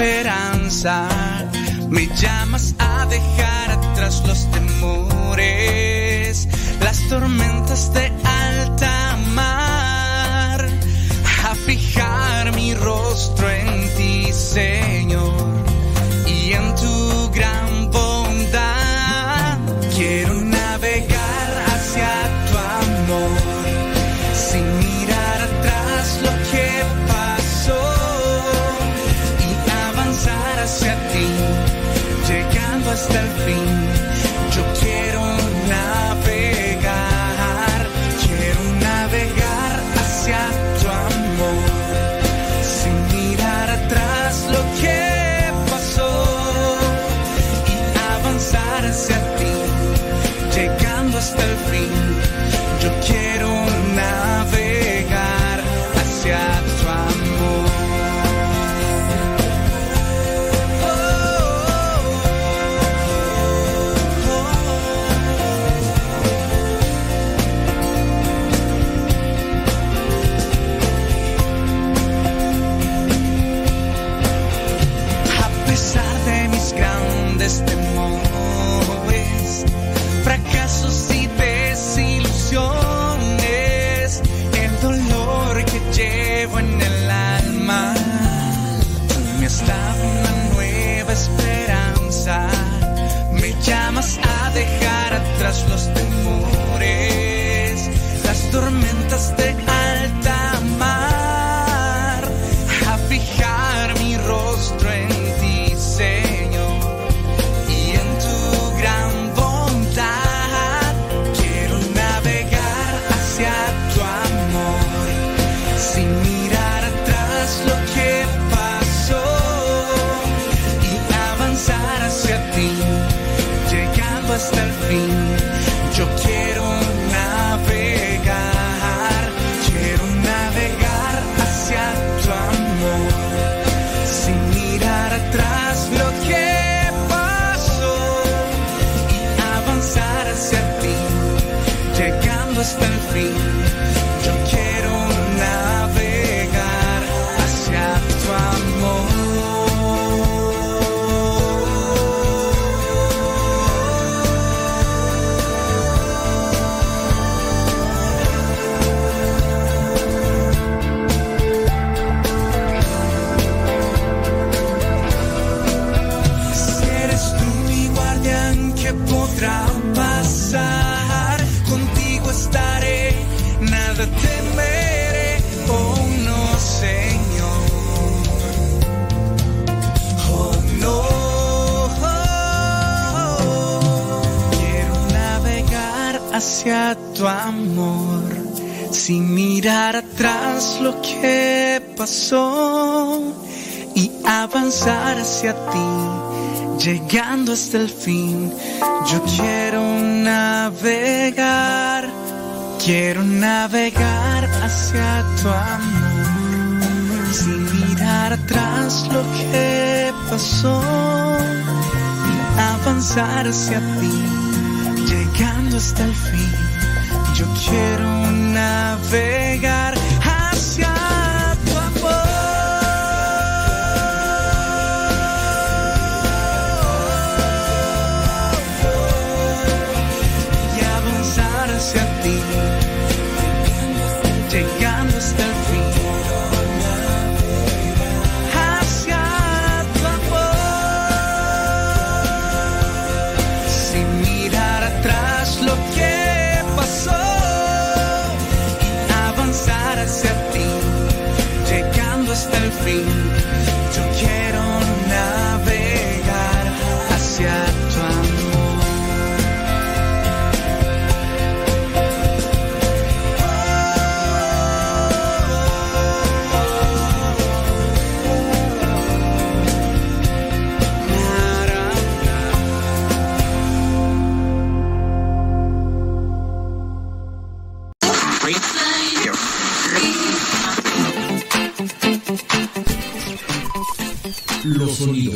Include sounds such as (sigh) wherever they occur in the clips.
esperanza. Me llamas a dejar atrás los temores, las tormentas de hacia tu amor, sin mirar atrás lo que pasó y avanzar hacia ti, llegando hasta el fin. Yo quiero navegar, quiero navegar hacia tu amor, sin mirar atrás lo que pasó y avanzar hacia ti hasta el fin. Yo quiero navegar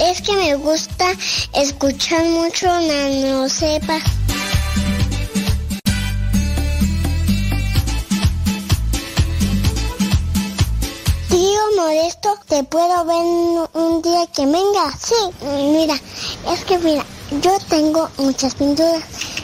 Es que me gusta escuchar mucho Nano Sepa. Tío Modesto, ¿te puedo ver un día que venga? Sí, mira, es que mira, yo tengo muchas pinturas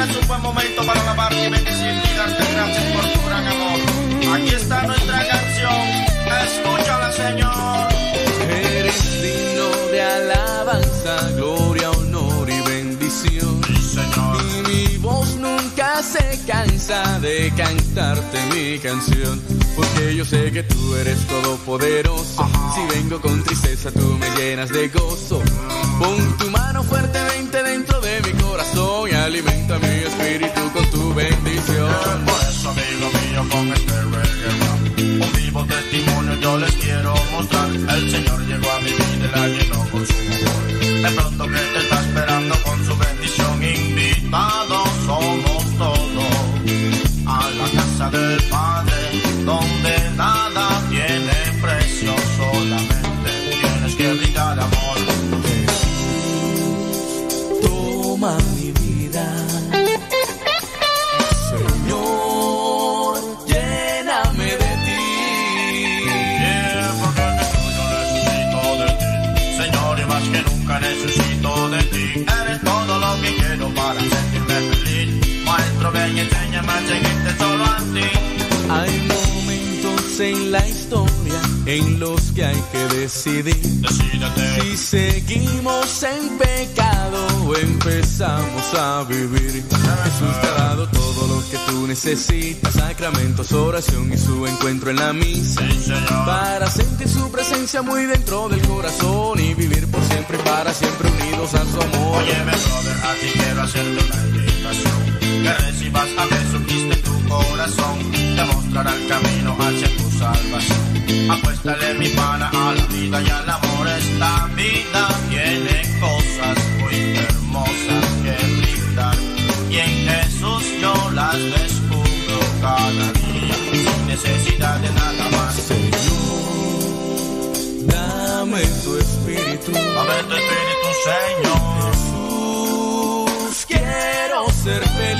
Siempre es un buen momento para alabarte y bendecirte y darte gracias por tu gran amor. Aquí está nuestra canción, escúchala Señor. Eres digno de alabanza, gloria, honor y bendición. Sí, Señor. Y mi voz nunca se cansa de cantarte mi canción. Porque yo sé que tú eres todopoderoso. Si vengo con tristeza, tú me llenas de gozo. Pon tu mano fuertemente dentro de mi corazón alimenta mi espíritu con tu bendición. En los que hay que decidir Decídete. si seguimos en pecado o empezamos a vivir. Jesús te ha dado todo lo que tú necesitas, sacramentos, oración y su encuentro en la misa. Sí. Para sentir su presencia muy dentro del corazón y vivir por siempre y para siempre unidos a su amor. Óyeme, brother, a ti quiero hacerte una invitación. Que recibas a Jesucristo en tu corazón. Te mostrará el camino hacia tu salvación. Apuéstale mi pana a la vida y al amor. Esta vida tiene cosas muy hermosas que brindar. Y en Jesús yo las descubro cada día. Sin necesidad de nada más. Dame tu espíritu. Dame tu espíritu, Señor. Jesús, quiero ser feliz.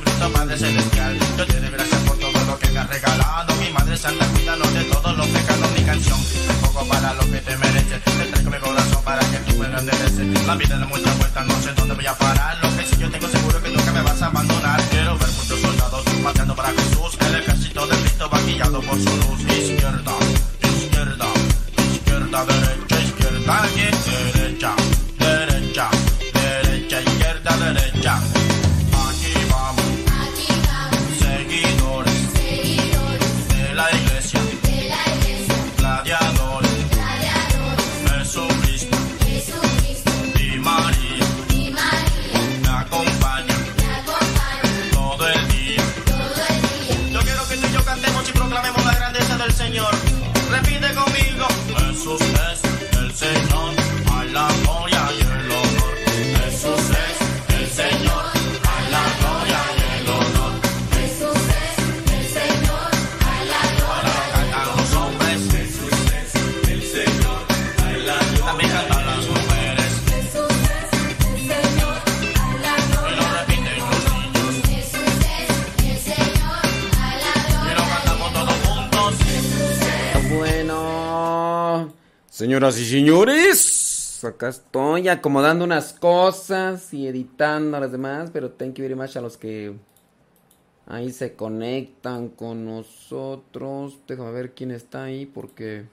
Jesucristo, Padre Celestial. Yo te doy gracias por todo lo que me has regalado. Mi Madre Santa, cuídanos de todos los pecados. Mi canción es poco para lo que te mereces. Te traigo mi corazón para que tú me endereces. La vida da muchas vueltas, no sé dónde voy a parar. Lo que sí yo tengo seguro que nunca me vas a abandonar. Quiero ver muchos soldados marchando para Jesús. El ejército de Cristo va guiado por su luz. Señoras y señores, acá estoy acomodando unas cosas y editando a las demás, pero thank you very much a los que ahí se conectan con nosotros. Déjame ver quién está ahí porque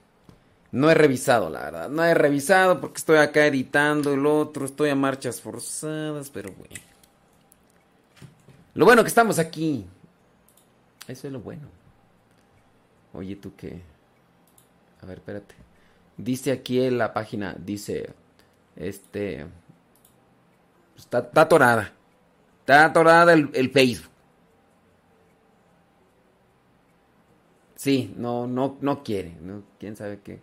no he revisado, la verdad. No he revisado porque estoy acá editando el otro, estoy a marchas forzadas, pero bueno. Lo bueno que estamos aquí. Eso es lo bueno. Oye, tú qué. A ver, espérate. Dice aquí en la página, dice, este, está, está atorada. Está atorada el, Facebook. Sí, no, no, no quiere. No, ¿Quién sabe qué?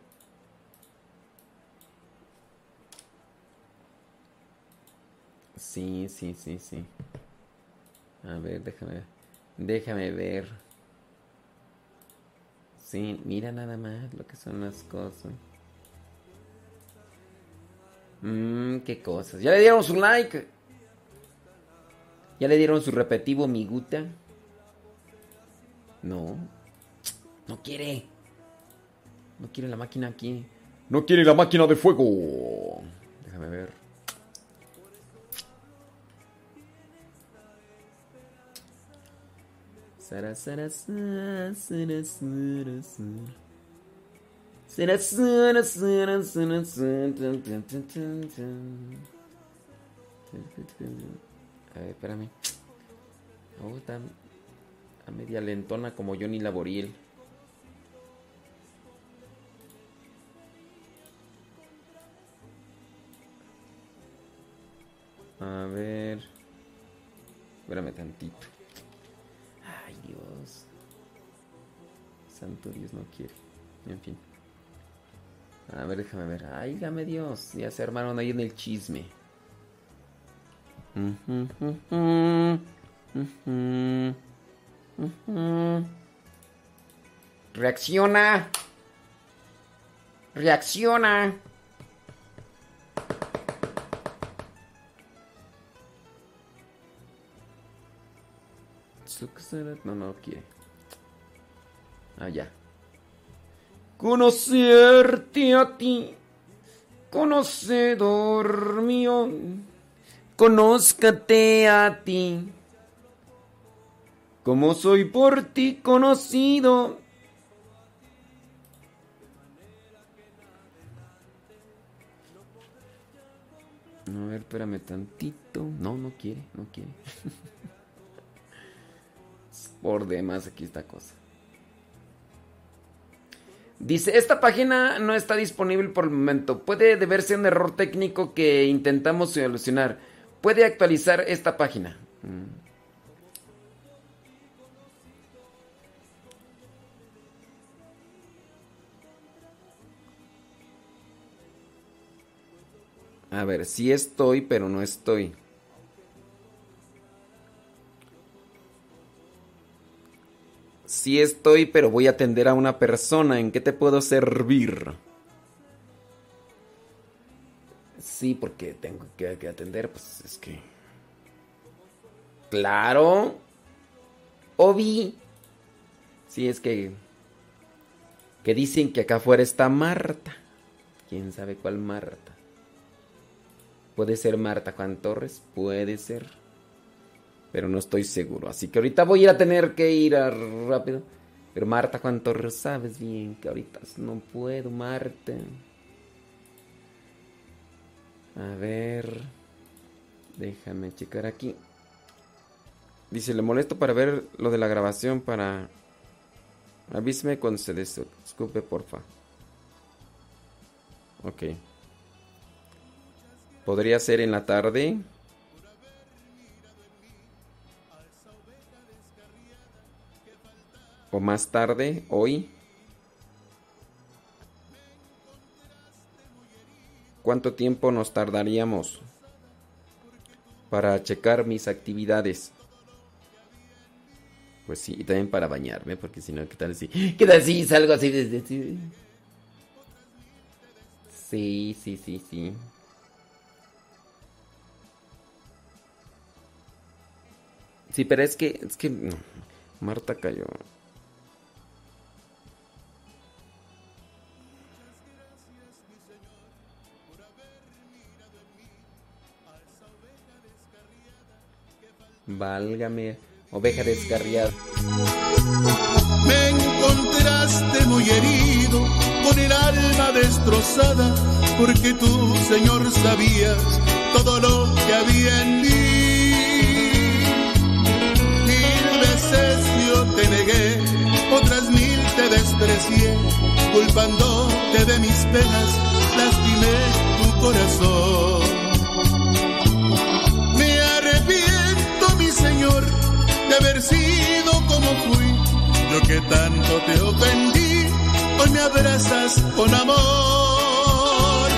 Sí, sí, sí, sí. A ver, déjame, déjame ver. Sí, mira nada más lo que son las cosas. Mmm, qué cosas. ¿Ya le dieron su like? ¿Ya le dieron su repetivo miguta? No. No quiere. No quiere la máquina aquí. No quiere la máquina de fuego. Déjame ver. Sara, sara, sara, A ver, espérame. Oh, está a media lentona como Johnny Laboriel. A ver. Espérame tantito. Ay, Dios. Santo Dios no quiere. En fin. A ver, déjame ver. Ay, dame Dios. Ya se armaron ahí en el chisme. Reacciona. Reacciona. No, no quiere. Ah, ya. Conocerte a ti, conocedor mío, conózcate a ti, como soy por ti conocido. A ver, espérame tantito. No, no quiere, no quiere. (laughs) por demás aquí esta cosa. Dice, esta página no está disponible por el momento. Puede deberse a un error técnico que intentamos solucionar. Puede actualizar esta página. Mm. A ver, sí estoy, pero no estoy. Sí estoy, pero voy a atender a una persona. ¿En qué te puedo servir? Sí, porque tengo que, atender, pues es que... Claro. Obi. Sí, es que... Que dicen que acá afuera está Marta. ¿Quién sabe cuál Marta? Puede ser Marta Juan Torres, puede ser pero no estoy seguro. Así que ahorita voy a tener que ir rápido. Pero Marta, ¿cuánto sabes bien que ahorita no puedo, Marta? A ver. Déjame checar aquí. Dice, le molesto para ver lo de la grabación para... Avíseme cuando se desculpe, porfa. Ok. ¿Podría ser en la tarde? O más tarde, hoy. ¿Cuánto tiempo nos tardaríamos para checar mis actividades? Pues sí, y también para bañarme, porque si no, ¿qué tal si? (gasps) ¿Qué tal si salgo así desde... Sí, sí, sí, sí. Sí, pero es que, es que, Marta cayó. Válgame, oveja descarriada. Me encontraste muy herido, con el alma destrozada, porque tú, Señor, sabías todo lo que había en mí. Mil veces yo te negué, otras mil te desprecié, culpándote de mis penas, lastimé tu corazón. De haber sido como fui yo que tanto te ofendí, hoy me abrazas con amor.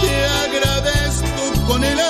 Te agradezco con el alma,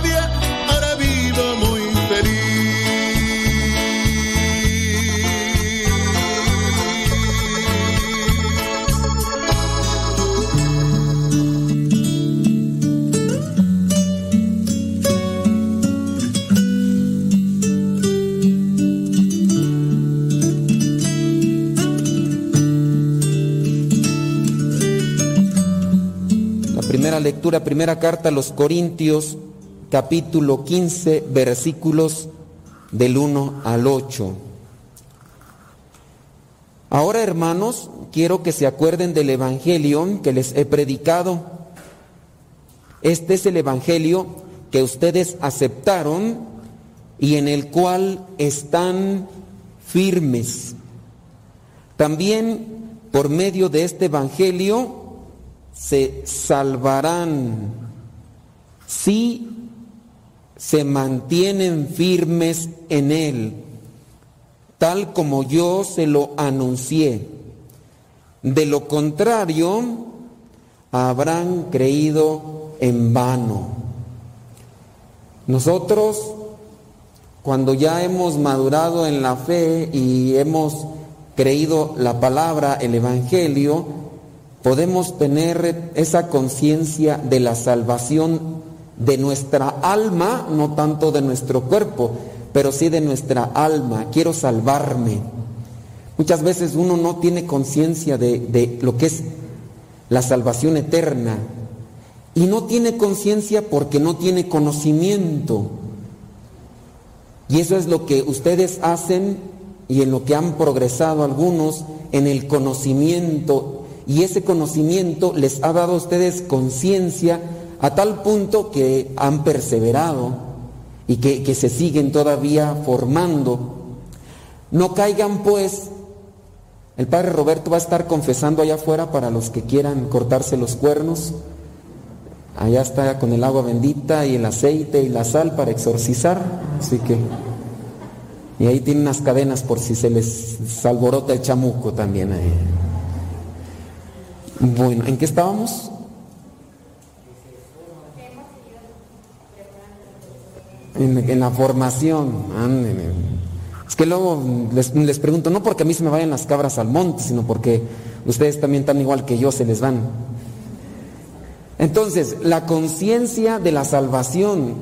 lectura, primera carta a los Corintios, capítulo 15, versículos del 1 al 8. Ahora, hermanos, quiero que se acuerden del Evangelio que les he predicado. Este es el Evangelio que ustedes aceptaron y en el cual están firmes. También por medio de este Evangelio se salvarán si se mantienen firmes en él, tal como yo se lo anuncié. De lo contrario, habrán creído en vano. Nosotros, cuando ya hemos madurado en la fe y hemos creído la palabra, el Evangelio, podemos tener esa conciencia de la salvación de nuestra alma, no tanto de nuestro cuerpo, pero sí de nuestra alma. Quiero salvarme. Muchas veces uno no tiene conciencia de, lo que es la salvación eterna y no tiene conciencia porque no tiene conocimiento. Y eso es lo que ustedes hacen y en lo que han progresado algunos en el conocimiento y ese conocimiento les ha dado a ustedes conciencia a tal punto que han perseverado y que, que, se siguen todavía formando. No caigan pues, el padre Roberto va a estar confesando allá afuera para los que quieran cortarse los cuernos. Allá está con el agua bendita y el aceite y la sal para exorcizar. Así que... Y ahí tiene unas cadenas por si se les alborota el chamuco también ahí. Bueno, ¿en qué estábamos? En, la formación. Es que luego les, les, pregunto, no porque a mí se me vayan las cabras al monte, sino porque ustedes también están igual que yo, se les van. Entonces, la conciencia de la salvación,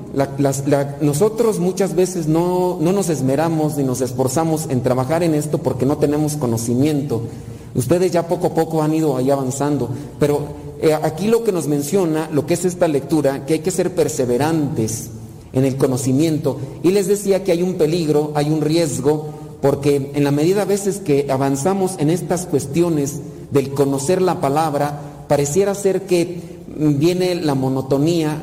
nosotros muchas veces no, no nos esmeramos ni nos esforzamos en trabajar en esto porque no tenemos conocimiento. Ustedes ya poco a poco han ido ahí avanzando, pero eh, aquí lo que nos menciona, lo que es esta lectura, que hay que ser perseverantes en el conocimiento. Y les decía que hay un peligro, hay un riesgo, porque en la medida a veces que avanzamos en estas cuestiones del conocer la palabra, pareciera ser que viene la monotonía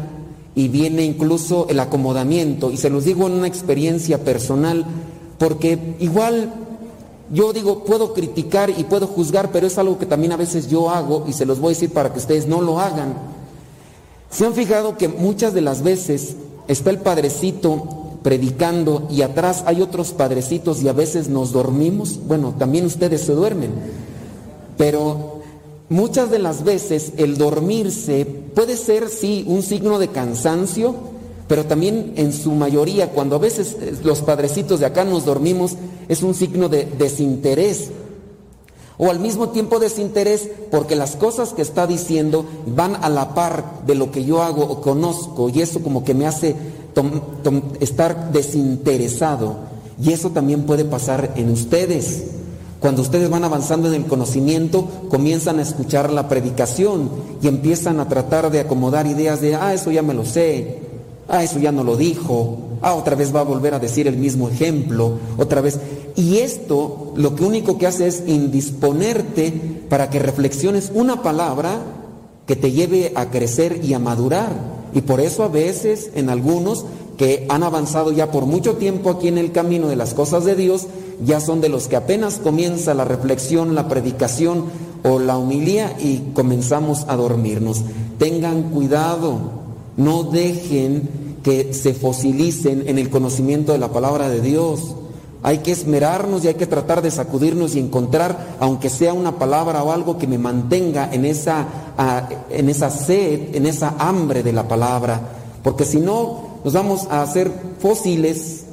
y viene incluso el acomodamiento. Y se los digo en una experiencia personal, porque igual yo digo, puedo criticar y puedo juzgar, pero es algo que también a veces yo hago y se los voy a decir para que ustedes no lo hagan. ¿Se han fijado que muchas de las veces está el padrecito predicando y atrás hay otros padrecitos y a veces nos dormimos? Bueno, también ustedes se duermen, pero muchas de las veces el dormirse puede ser, sí, un signo de cansancio, pero también en su mayoría, cuando a veces eh, los padrecitos de acá nos dormimos, es un signo de desinterés. O al mismo tiempo desinterés porque las cosas que está diciendo van a la par de lo que yo hago o conozco y eso como que me hace estar desinteresado. Y eso también puede pasar en ustedes. Cuando ustedes van avanzando en el conocimiento, comienzan a escuchar la predicación y empiezan a tratar de acomodar ideas de, ah, eso ya me lo sé, Ah, eso ya no lo dijo. Ah, otra vez va a volver a decir el mismo ejemplo. Otra vez. Y esto lo que único que hace es indisponerte para que reflexiones una palabra que te lleve a crecer y a madurar. Y por eso a veces en algunos que han avanzado ya por mucho tiempo aquí en el camino de las cosas de Dios, ya son de los que apenas comienza la reflexión, la predicación o la humilía y comenzamos a dormirnos. Tengan cuidado, no dejen que se fosilicen en el conocimiento de la palabra de Dios. Hay que esmerarnos y hay que tratar de sacudirnos y encontrar, aunque sea una palabra o algo que me mantenga en esa, en esa sed, en esa hambre de la palabra. Porque si no, nos vamos a hacer fósiles,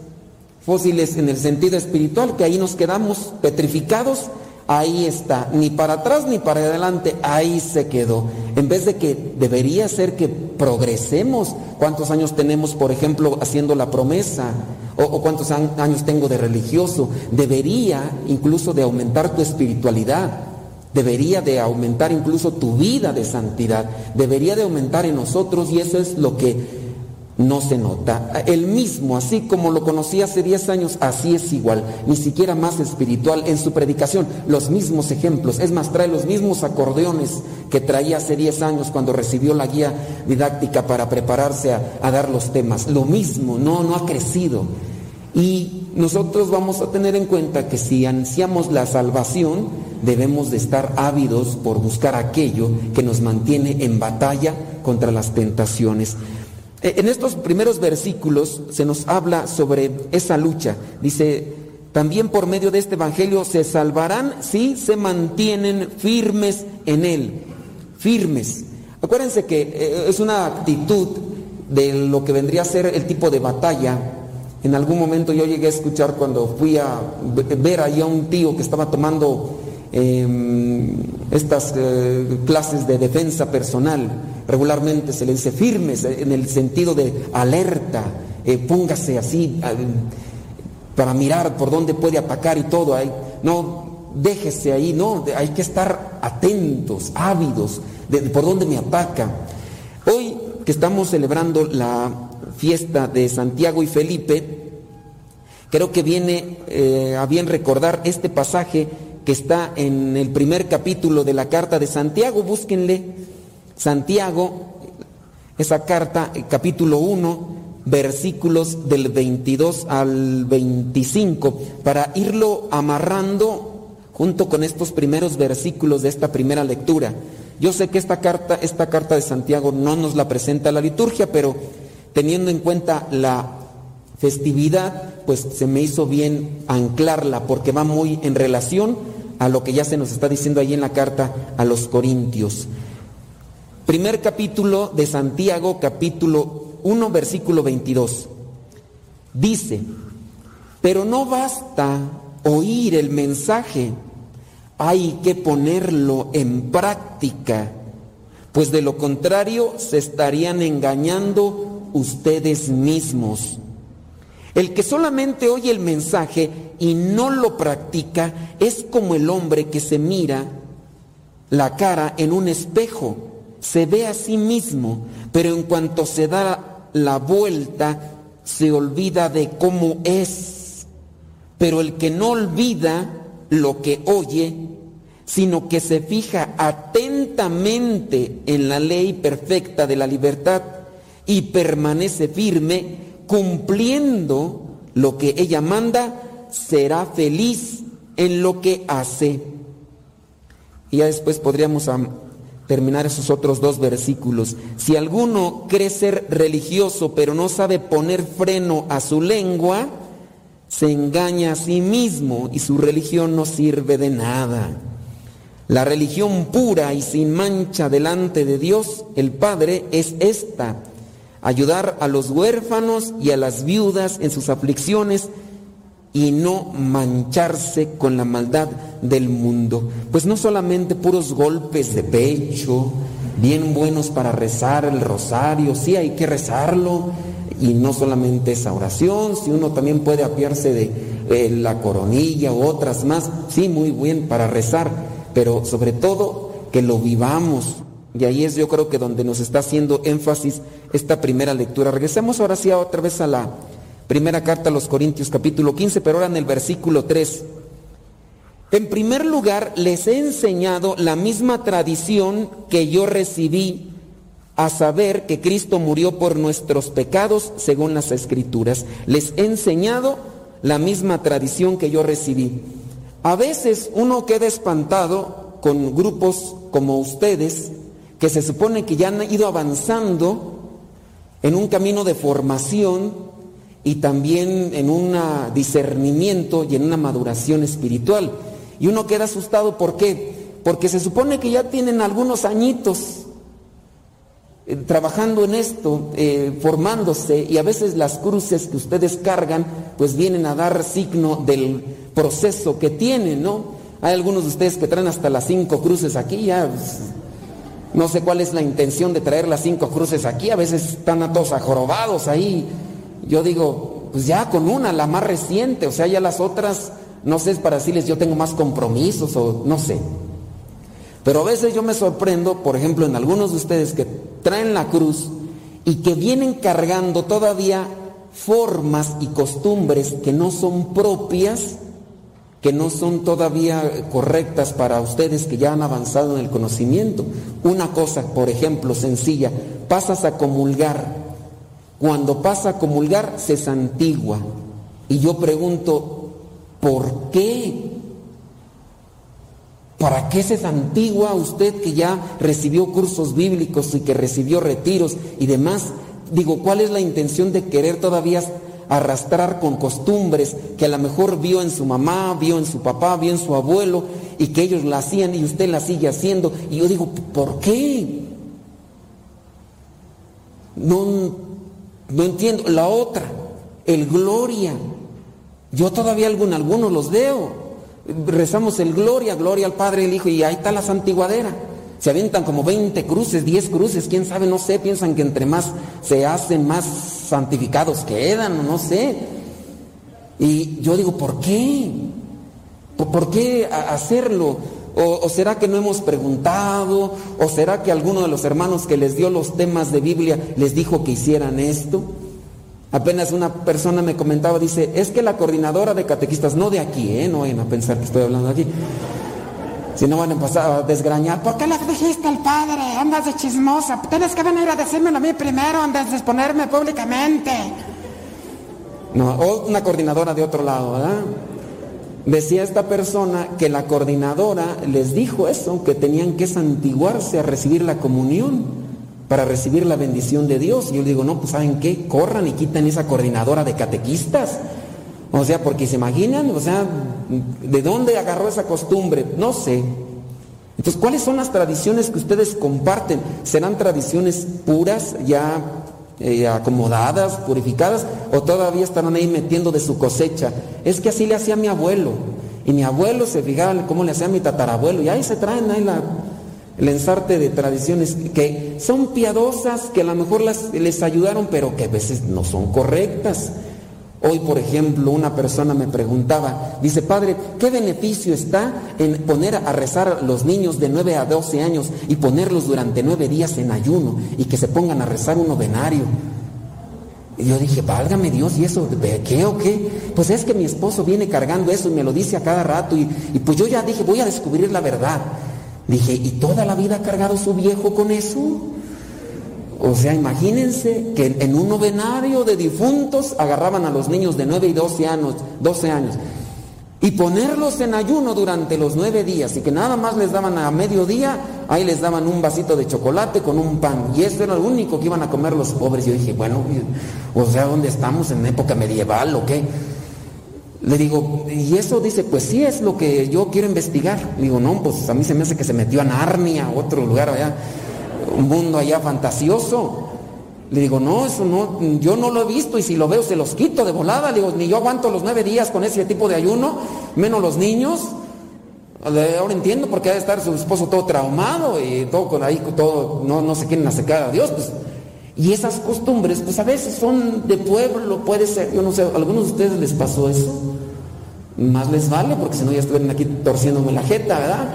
fósiles en el sentido espiritual, que ahí nos quedamos petrificados ahí está, ni para atrás ni para adelante, ahí se quedó. En vez de que debería ser que progresemos. ¿Cuántos años tenemos, por ejemplo, haciendo la promesa? O, cuántos años tengo de religioso? Debería incluso de aumentar tu espiritualidad. Debería de aumentar incluso tu vida de santidad. Debería de aumentar en nosotros y eso es lo que no se nota. El mismo, así como lo conocí hace 10 años, así es igual, ni siquiera más espiritual en su predicación, los mismos ejemplos, es más, trae los mismos acordeones que traía hace 10 años cuando recibió la guía didáctica para prepararse a, dar los temas, lo mismo, no, no ha crecido. Y nosotros vamos a tener en cuenta que si ansiamos la salvación, debemos de estar ávidos por buscar aquello que nos mantiene en batalla contra las tentaciones. Eh, en estos primeros versículos se nos habla sobre esa lucha. Dice, también por medio de este Evangelio se salvarán si se mantienen firmes en él. Firmes. Acuérdense que eh, es una actitud de lo que vendría a ser el tipo de batalla. En algún momento yo llegué a escuchar cuando fui a ver ahí a un tío que estaba tomando em, estas eh, clases de defensa personal regularmente se le dice firmes en el sentido de alerta, eh, póngase así para mirar por dónde puede atacar y todo. Ahí, no, déjese ahí, no, hay que estar atentos, ávidos de, por dónde me ataca. Hoy que estamos celebrando la fiesta de Santiago y Felipe, creo que viene eh, a bien recordar este pasaje que está en el primer capítulo de la carta de Santiago, búsquenle Santiago, esa carta, capítulo 1, versículos del 22 al 25, para irlo amarrando junto con estos primeros versículos de esta primera lectura. Yo sé que esta carta, esta carta de Santiago no nos la presenta la liturgia, pero teniendo en cuenta la festividad, pues se me hizo bien anclarla porque va muy en relación a lo que ya se nos está diciendo ahí en la carta a los Corintios. Primer capítulo de Santiago, capítulo 1, versículo 22. Dice, pero no basta oír el mensaje, hay que ponerlo en práctica, pues de lo contrario se estarían engañando ustedes mismos. El que solamente oye el mensaje y no lo practica es como el hombre que se mira la cara en un espejo se ve a sí mismo, pero en cuanto se da la vuelta, se olvida de cómo es. Pero el que no olvida lo que oye, sino que se fija atentamente en la ley perfecta de la libertad y permanece firme cumpliendo lo que ella manda, será feliz en lo que hace. Y ya después podríamos terminar esos otros dos versículos. Si alguno cree ser religioso pero no sabe poner freno a su lengua, se engaña a sí mismo y su religión no sirve de nada. La religión pura y sin mancha delante de Dios, el Padre, es esta, ayudar a los huérfanos y a las viudas en sus aflicciones y no mancharse con la maldad del mundo. Pues no solamente puros golpes de pecho, bien buenos para rezar el rosario, sí hay que rezarlo, y no solamente esa oración, si uno también puede apiarse de eh, la coronilla u otras más, sí, muy bien para rezar, pero sobre todo que lo vivamos. Y ahí es yo creo que donde nos está haciendo énfasis esta primera lectura. Regresemos ahora sí otra vez a la primera carta a los Corintios capítulo 15, pero ahora en el versículo 3. En primer lugar, les he enseñado la misma tradición que yo recibí, a saber que Cristo murió por nuestros pecados según las escrituras. Les he enseñado la misma tradición que yo recibí. A veces uno queda espantado con grupos como ustedes, que se supone que ya han ido avanzando en un camino de formación y también en un discernimiento y en una maduración espiritual. Y uno queda asustado, ¿por qué? Porque se supone que ya tienen algunos añitos eh, trabajando en esto, eh, formándose, y a veces las cruces que ustedes cargan, pues vienen a dar signo del proceso que tienen, ¿no? Hay algunos de ustedes que traen hasta las cinco cruces aquí, ya pues, no sé cuál es la intención de traer las cinco cruces aquí, a veces están a todos ajorobados ahí. Yo digo, pues ya con una, la más reciente, o sea, ya las otras, no sé, es para decirles yo tengo más compromisos o no sé. Pero a veces yo me sorprendo, por ejemplo, en algunos de ustedes que traen la cruz y que vienen cargando todavía formas y costumbres que no son propias que no son todavía correctas para ustedes que ya han avanzado en el conocimiento. Una cosa, por ejemplo, sencilla, pasas a comulgar. Cuando pasa a comulgar, se santigua. Y yo pregunto, ¿por qué? ¿Para qué se santigua usted que ya recibió cursos bíblicos y que recibió retiros y demás? Digo, ¿cuál es la intención de querer todavía arrastrar con costumbres que a lo mejor vio en su mamá, vio en su papá, vio en su abuelo y que ellos la hacían y usted la sigue haciendo. Y yo digo, ¿por qué? No, no entiendo. La otra, el gloria. Yo todavía algún, algunos los veo. Rezamos el gloria, gloria al Padre, el Hijo, y ahí está la santiguadera. Se avientan como 20 cruces, 10 cruces, quién sabe, no sé, piensan que entre más se hacen, más santificados quedan, no sé. Y yo digo, ¿por qué? ¿Por qué hacerlo? ¿O, será que no hemos preguntado? ¿O será que alguno de los hermanos que les dio los temas de Biblia les dijo que hicieran esto? Apenas una persona me comentaba, dice, es que la coordinadora de catequistas, no de aquí, ¿eh? no vayan a pensar que estoy hablando aquí, si no van a empezar a desgrañar, ¿por qué le dijiste al padre? Andas de chismosa. Tienes que venir a decírmelo a mí primero antes de exponerme públicamente. No, o una coordinadora de otro lado, ¿verdad? Decía esta persona que la coordinadora les dijo eso, que tenían que santiguarse a recibir la comunión para recibir la bendición de Dios. Y yo digo, no, pues ¿saben qué? Corran y quitan esa coordinadora de catequistas o sea, porque se imaginan, o sea, ¿de dónde agarró esa costumbre? No sé. Entonces, ¿cuáles son las tradiciones que ustedes comparten? ¿Serán tradiciones puras, ya eh, acomodadas, purificadas, o todavía estarán ahí metiendo de su cosecha? Es que así le hacía mi abuelo. Y mi abuelo se fijaba cómo le hacía a mi tatarabuelo. Y ahí se traen ahí la, el ensarte de tradiciones que son piadosas, que a lo mejor las, les ayudaron, pero que a veces no son correctas. Hoy, por ejemplo, una persona me preguntaba, dice, padre, ¿qué beneficio está en poner a rezar a los niños de 9 a 12 años y ponerlos durante nueve días en ayuno y que se pongan a rezar un novenario? Y yo dije, válgame Dios, ¿y eso de qué o qué? Pues es que mi esposo viene cargando eso y me lo dice a cada rato y pues yo ya dije, voy a descubrir la verdad. Dije, ¿y toda la vida ha cargado su viejo con eso? O sea, imagínense que en un novenario de difuntos agarraban a los niños de 9 y 12 años, 12 años y ponerlos en ayuno durante los nueve días y que nada más les daban a mediodía, ahí les daban un vasito de chocolate con un pan y eso era lo único que iban a comer los pobres. Yo dije, bueno, o sea, ¿dónde estamos? ¿En época medieval o qué? Le digo, y eso dice, pues sí es lo que yo quiero investigar. Le digo, no, pues a mí se me hace que se metió a Narnia, otro lugar allá un mundo allá fantasioso. Le digo, no, eso no, yo no lo he visto y si lo veo se los quito de volada. Le digo, ni yo aguanto los nueve días con ese tipo de ayuno, menos los niños. Ahora entiendo por qué ha de estar su esposo todo traumado y todo con ahí, todo, no, no se quieren acercar a Dios. Pues. Y esas costumbres, pues a veces son de pueblo, puede ser, yo no sé, a algunos de ustedes les pasó eso. Más les vale, porque si no ya estuvieran aquí torciéndome la jeta, ¿verdad?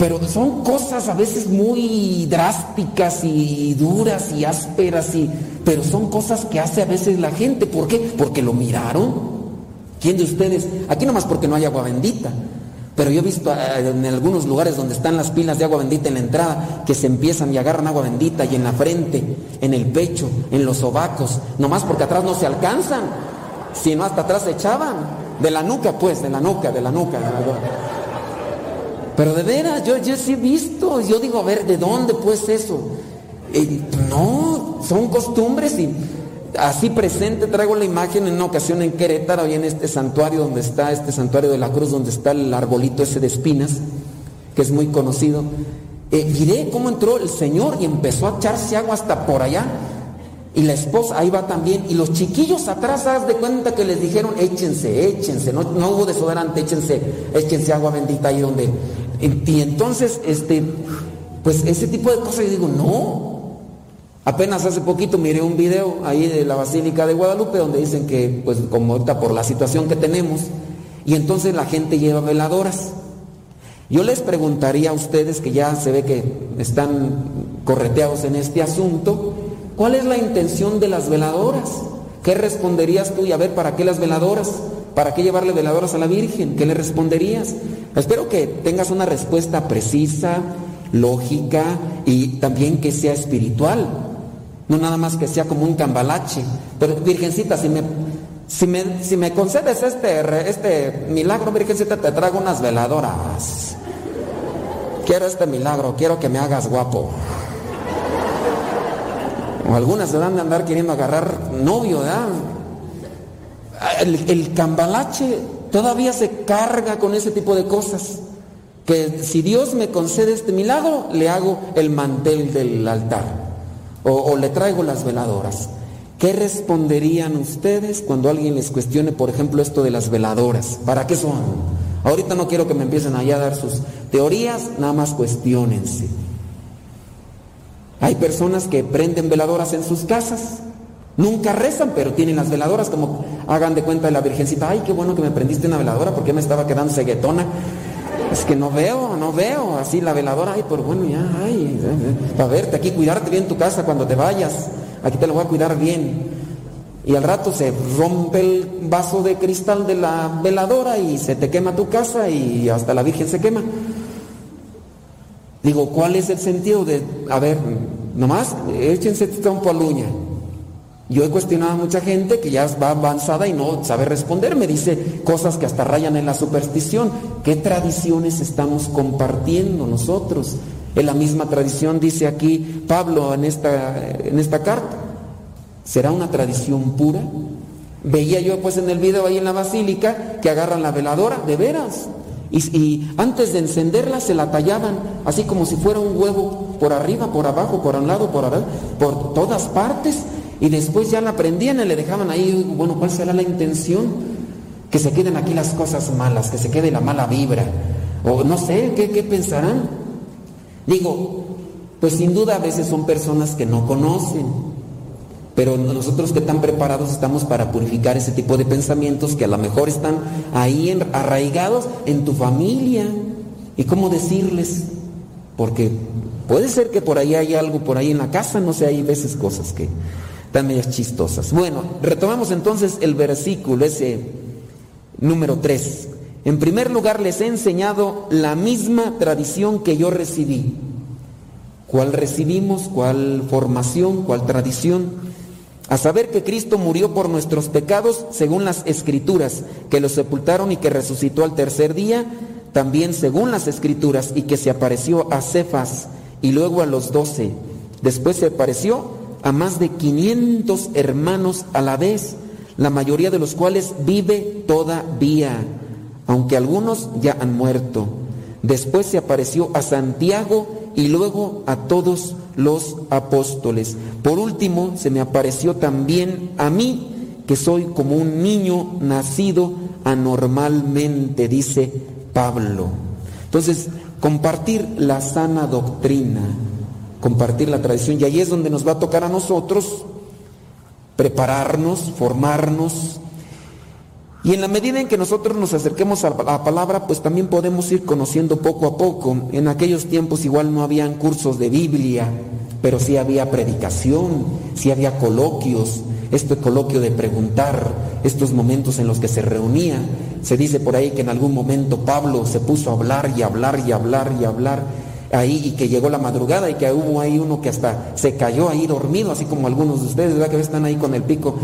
Pero son cosas a veces muy drásticas y duras y ásperas, y, pero son cosas que hace a veces la gente. ¿Por qué? Porque lo miraron. ¿Quién de ustedes? Aquí nomás porque no hay agua bendita. Pero yo he visto eh, en algunos lugares donde están las pilas de agua bendita en la entrada, que se empiezan y agarran agua bendita y en la frente, en el pecho, en los sobacos, nomás porque atrás no se alcanzan, sino hasta atrás se echaban. De la nuca, pues, de la nuca, de la nuca. De la nuca. Pero de veras, yo, yo sí he visto, yo digo, a ver, ¿de dónde pues eso? no, son costumbres y así presente traigo la imagen en una ocasión en Querétaro y en este santuario donde está, este santuario de la cruz, donde está el arbolito ese de espinas, que es muy conocido. Eh, miré cómo entró el Señor y empezó a echarse agua hasta por allá. Y la esposa ahí va también. Y los chiquillos atrás, haz de cuenta que les dijeron, échense, échense. No, no hubo desodorante, échense, échense agua bendita ahí donde y entonces, este, pues ese tipo de cosas, yo digo, no. Apenas hace poquito miré un video ahí de la Basílica de Guadalupe donde dicen que, pues como ahorita por la situación que tenemos, y entonces la gente lleva veladoras. Yo les preguntaría a ustedes que ya se ve que están correteados en este asunto, ¿cuál es la intención de las veladoras? ¿Qué responderías tú? Y a ver, ¿para qué las veladoras? ¿Para qué llevarle veladoras a la Virgen? ¿Qué le responderías? Espero que tengas una respuesta precisa, lógica y también que sea espiritual. No nada más que sea como un cambalache. Pero Virgencita, si me, si me, si me concedes este, este milagro, Virgencita, te traigo unas veladoras. Quiero este milagro, quiero que me hagas guapo. O algunas se dan de andar queriendo agarrar novio, ¿verdad? El, cambalache todavía se carga con ese tipo de cosas. Que si Dios me concede este milagro, le hago el mantel del altar o, le traigo las veladoras. ¿Qué responderían ustedes cuando alguien les cuestione, por ejemplo, esto de las veladoras? ¿Para qué son? Ahorita no quiero que me empiecen allá a dar sus teorías, nada más cuestionense. Hay personas que prenden veladoras en sus casas Nunca rezan, pero tienen las veladoras como hagan de cuenta de la Virgencita. Ay, qué bueno que me prendiste una veladora porque me estaba quedando ceguetona. Es que no veo, no veo así la veladora. Ay, por bueno, ya, ay, para verte aquí, cuidarte bien tu casa cuando te vayas. Aquí te lo voy a cuidar bien. Y al rato se rompe el vaso de cristal de la veladora y se te quema tu casa y hasta la Virgen se quema. Digo, ¿cuál es el sentido de, a ver, nomás échense trompo a uña? Yo he cuestionado a mucha gente que ya va avanzada y no sabe responder. Me dice cosas que hasta rayan en la superstición. ¿Qué tradiciones estamos compartiendo nosotros? En la misma tradición dice aquí Pablo en esta, en esta carta. ¿Será una tradición pura? Veía yo pues en el video ahí en la basílica que agarran la veladora, de veras. Y, antes de encenderla se la tallaban, así como si fuera un huevo, por arriba, por abajo, por un lado, por por todas partes. Y después ya la prendían y le dejaban ahí, bueno, ¿cuál será la intención? Que se queden aquí las cosas malas, que se quede la mala vibra. O no sé, ¿qué, qué pensarán? Digo, pues sin duda a veces son personas que no conocen. Pero nosotros que tan preparados estamos para purificar ese tipo de pensamientos que a lo mejor están ahí arraigados en tu familia. ¿Y cómo decirles? Porque puede ser que por ahí hay algo, por ahí en la casa, no sé, hay veces cosas que están medias chistosas. Bueno, retomamos entonces el versículo, ese número 3. En primer lugar, les he enseñado la misma tradición que yo recibí. ¿Cuál recibimos? ¿Cuál formación? ¿Cuál tradición? A saber que Cristo murió por nuestros pecados según las escrituras, que lo sepultaron y que resucitó al tercer día, también según las escrituras, y que se apareció a Cefas y luego a los doce. Después se apareció a más de 500 hermanos a la vez, la mayoría de los cuales vive todavía, aunque algunos ya han muerto. Después se apareció a Santiago y luego a todos los apóstoles. Por último, se me apareció también a mí, que soy como un niño nacido anormalmente, dice Pablo. Entonces, compartir la sana doctrina, compartir la tradición, y ahí es donde nos va a tocar a nosotros prepararnos, formarnos, y en la medida en que nosotros nos acerquemos a la palabra, pues también podemos ir conociendo poco a poco. En aquellos tiempos igual no habían cursos de Biblia, pero sí había predicación, sí había coloquios, este coloquio de preguntar, estos momentos en los que se reunía. Se dice por ahí que en algún momento Pablo se puso a hablar y hablar y hablar y hablar ahí y que llegó la madrugada y que hubo ahí uno que hasta se cayó ahí dormido, así como algunos de ustedes, ¿verdad? Que están ahí con el pico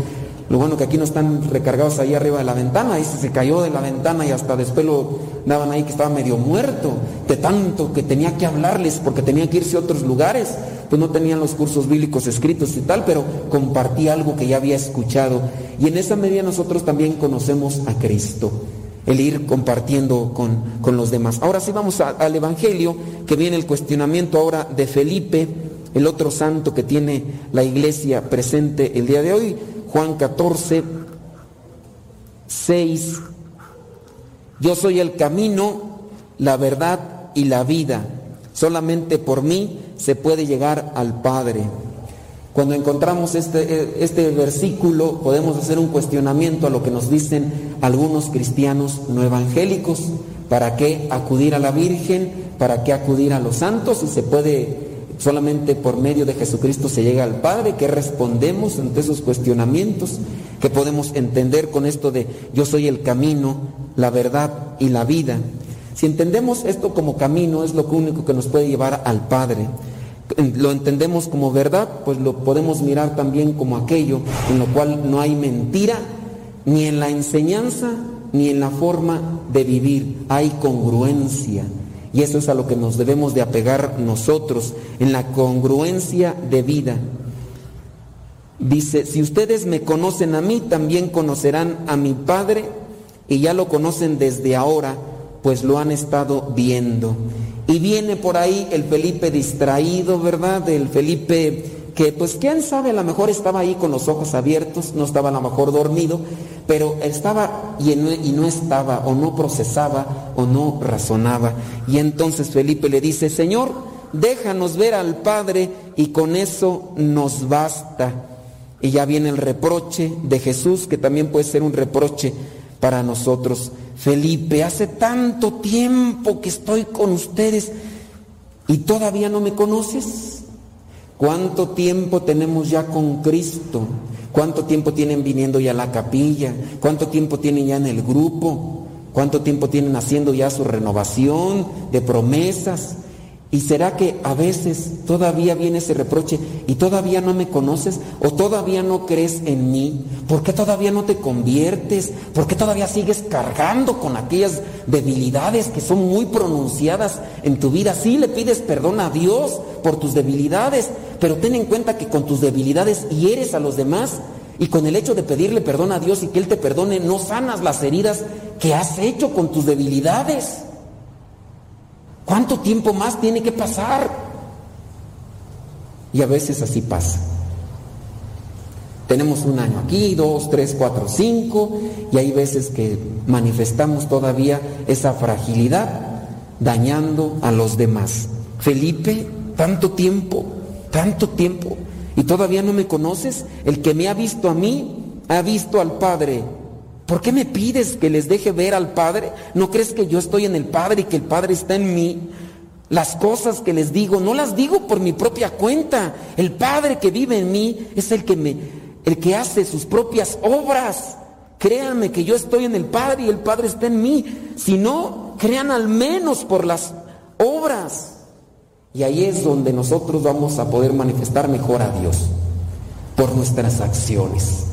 lo bueno que aquí no están recargados ahí arriba de la ventana, ahí se cayó de la ventana y hasta después lo daban ahí que estaba medio muerto, de tanto que tenía que hablarles porque tenía que irse a otros lugares, pues no tenían los cursos bíblicos escritos y tal, pero compartí algo que ya había escuchado. Y en esa medida nosotros también conocemos a Cristo, el ir compartiendo con, con los demás. Ahora sí vamos al Evangelio, que viene el cuestionamiento ahora de Felipe, el otro santo que tiene la iglesia presente el día de hoy. Juan 14, 6. Yo soy el camino, la verdad y la vida. Solamente por mí se puede llegar al Padre. Cuando encontramos este, este versículo podemos hacer un cuestionamiento a lo que nos dicen algunos cristianos no evangélicos. ¿Para qué acudir a la Virgen? ¿Para qué acudir a los santos? Si se puede Solamente por medio de Jesucristo se llega al Padre, que respondemos ante esos cuestionamientos, que podemos entender con esto de yo soy el camino, la verdad y la vida. Si entendemos esto como camino, es lo único que nos puede llevar al Padre. Lo entendemos como verdad, pues lo podemos mirar también como aquello en lo cual no hay mentira, ni en la enseñanza, ni en la forma de vivir, hay congruencia. Y eso es a lo que nos debemos de apegar nosotros, en la congruencia de vida. Dice, si ustedes me conocen a mí, también conocerán a mi Padre, y ya lo conocen desde ahora, pues lo han estado viendo. Y viene por ahí el Felipe distraído, ¿verdad? El Felipe que pues quién sabe, a lo mejor estaba ahí con los ojos abiertos, no estaba a lo mejor dormido, pero estaba y no, y no estaba o no procesaba o no razonaba. Y entonces Felipe le dice, Señor, déjanos ver al Padre y con eso nos basta. Y ya viene el reproche de Jesús, que también puede ser un reproche para nosotros. Felipe, hace tanto tiempo que estoy con ustedes y todavía no me conoces. ¿Cuánto tiempo tenemos ya con Cristo? ¿Cuánto tiempo tienen viniendo ya a la capilla? ¿Cuánto tiempo tienen ya en el grupo? ¿Cuánto tiempo tienen haciendo ya su renovación de promesas? ¿Y será que a veces todavía viene ese reproche y todavía no me conoces o todavía no crees en mí? ¿Por qué todavía no te conviertes? ¿Por qué todavía sigues cargando con aquellas debilidades que son muy pronunciadas en tu vida? Sí le pides perdón a Dios por tus debilidades, pero ten en cuenta que con tus debilidades hieres a los demás y con el hecho de pedirle perdón a Dios y que Él te perdone no sanas las heridas que has hecho con tus debilidades. ¿Cuánto tiempo más tiene que pasar? Y a veces así pasa. Tenemos un año aquí, dos, tres, cuatro, cinco, y hay veces que manifestamos todavía esa fragilidad dañando a los demás. Felipe, tanto tiempo, tanto tiempo, ¿Y todavía no me conoces? El que me ha visto a mí, ha visto al Padre. ¿Por qué me pides que les deje ver al Padre? ¿No crees que yo estoy en el Padre y que el Padre está en mí? Las cosas que les digo, no las digo por mi propia cuenta. El Padre que vive en mí es el que me, el que hace sus propias obras. Créanme que yo estoy en el Padre y el Padre está en mí. Si no, crean al menos por las obras. Y ahí es donde nosotros vamos a poder manifestar mejor a Dios, por nuestras acciones.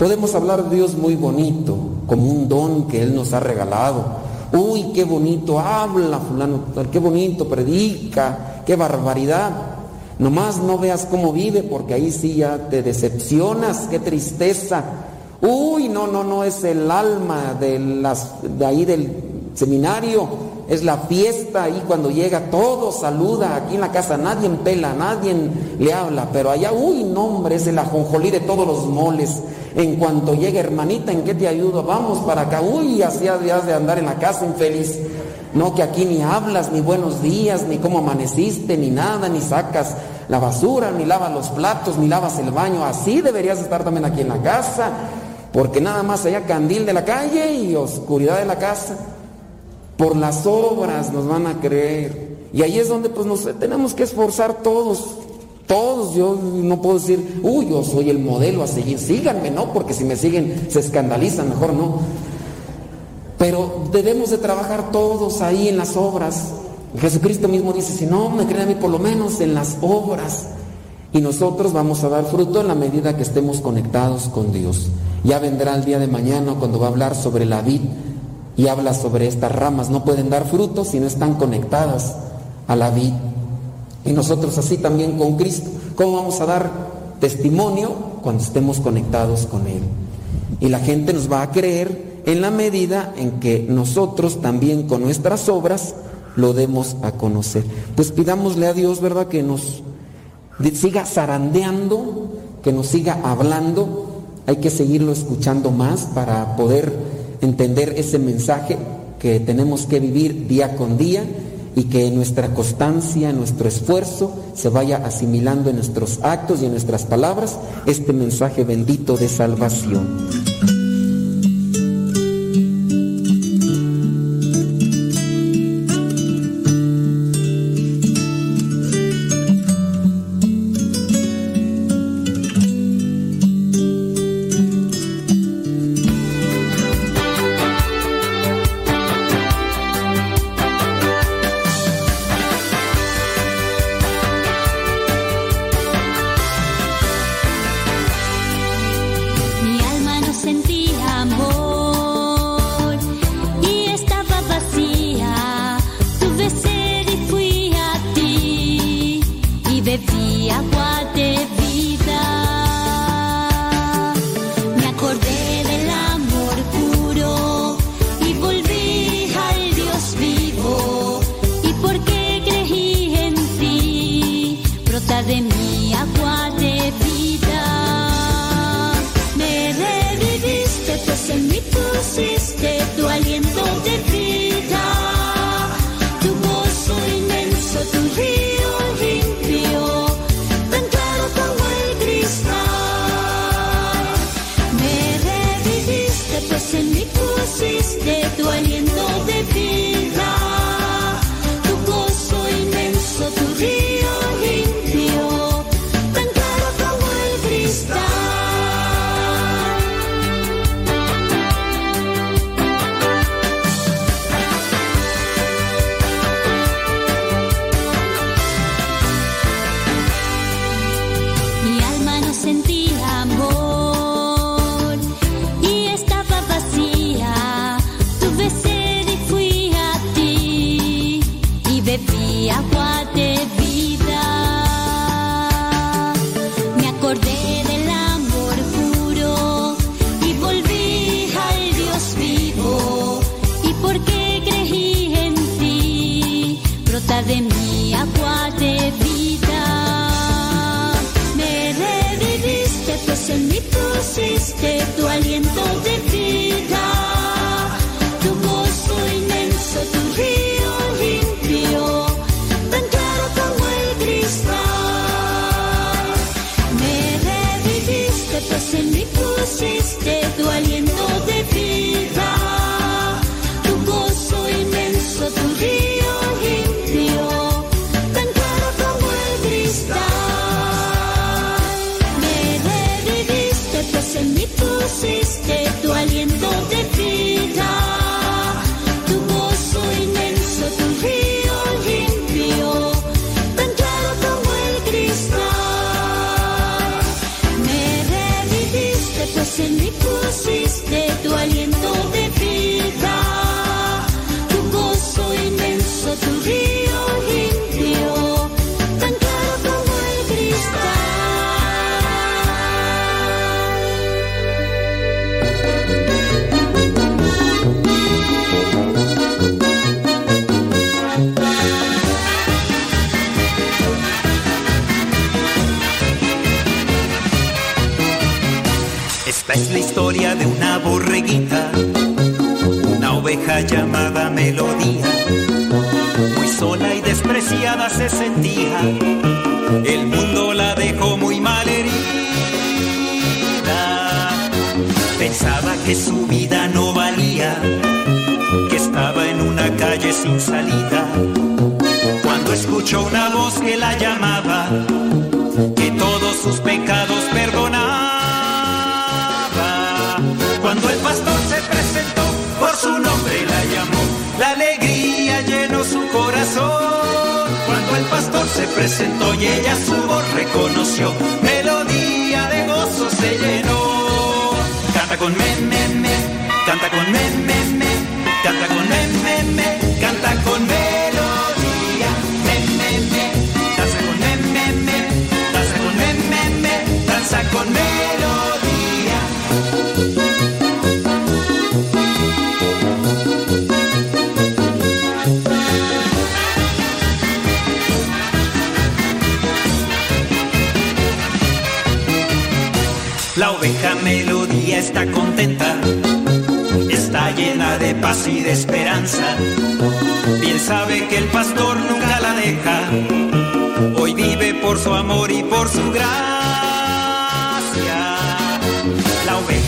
Podemos hablar de Dios muy bonito, como un don que Él nos ha regalado. Uy, qué bonito habla fulano, qué bonito predica, qué barbaridad. Nomás no veas cómo vive porque ahí sí ya te decepcionas, qué tristeza. Uy, no, no, no es el alma de, las, de ahí del seminario es la fiesta y cuando llega todo saluda, aquí en la casa nadie pela, nadie le habla, pero allá, uy, no hombre, es el ajonjolí de todos los moles. En cuanto llega hermanita, ¿en qué te ayudo? Vamos para acá, uy, así días de andar en la casa infeliz. No, que aquí ni hablas, ni buenos días, ni cómo amaneciste, ni nada, ni sacas la basura, ni lavas los platos, ni lavas el baño. Así deberías estar también aquí en la casa, porque nada más allá candil de la calle y oscuridad de la casa por las obras nos van a creer. Y ahí es donde pues nos tenemos que esforzar todos, todos. Yo no puedo decir, uy, yo soy el modelo a seguir, síganme, ¿no? Porque si me siguen se escandalizan, mejor no. Pero debemos de trabajar todos ahí en las obras. Jesucristo mismo dice, si no me creen a mí, por lo menos en las obras. Y nosotros vamos a dar fruto en la medida que estemos conectados con Dios. Ya vendrá el día de mañana cuando va a hablar sobre la vid y habla sobre estas ramas. No pueden dar frutos si no están conectadas a la vid. Y nosotros así también con Cristo. ¿Cómo vamos a dar testimonio cuando estemos conectados con Él? Y la gente nos va a creer en la medida en que nosotros también con nuestras obras lo demos a conocer. Pues pidámosle a Dios, ¿verdad? Que nos siga zarandeando, que nos siga hablando. Hay que seguirlo escuchando más para poder entender ese mensaje que tenemos que vivir día con día y que nuestra constancia, nuestro esfuerzo se vaya asimilando en nuestros actos y en nuestras palabras este mensaje bendito de salvación.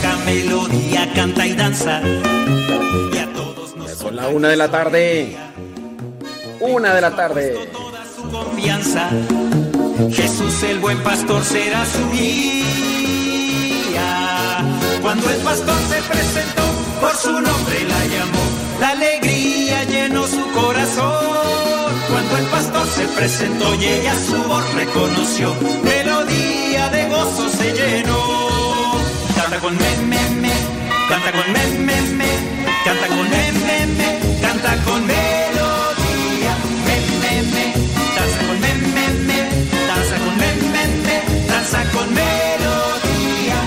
Melodía canta y danza, y a todos nos Son la una de la tarde. Una de la tarde. su confianza. Jesús el buen pastor será su guía. Cuando el pastor se presentó, por su nombre la llamó. La alegría llenó su corazón. Cuando el pastor se presentó y ella su voz reconoció, melodía de gozo se llenó. Canta con me, me, me, canta con me, me, me, canta con me, me, me, canta con melodía. Me, danza con me, danza con me, danza con melodía.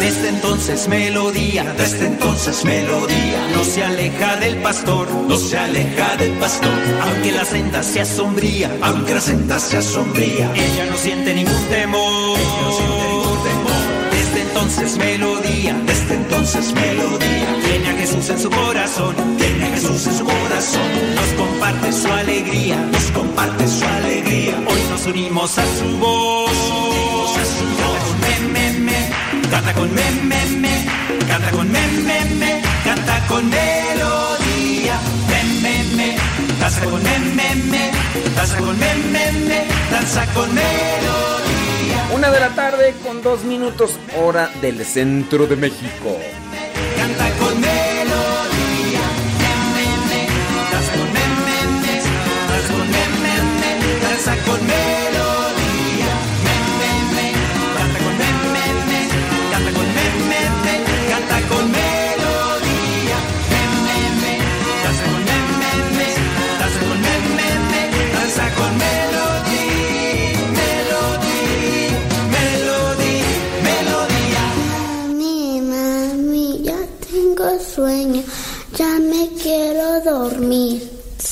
Desde entonces melodía, desde entonces melodía, no se aleja del pastor, no se aleja del pastor, aunque la senda sea sombría, aunque la senda sea sombría, ella no siente ningún temor, entonces melodía, desde entonces melodía, tiene a Jesús en su corazón, tiene a Jesús en su corazón, nos comparte su alegría, nos comparte su alegría, hoy nos unimos a su voz, a su voz. Me, me, me, canta con me, me, me, canta con me, me, me, canta con melodía, me, me, me, danza con me, me, me, danza con me, me, me, danza con melodía. Una de la tarde con dos minutos, hora del centro de México. Canta con con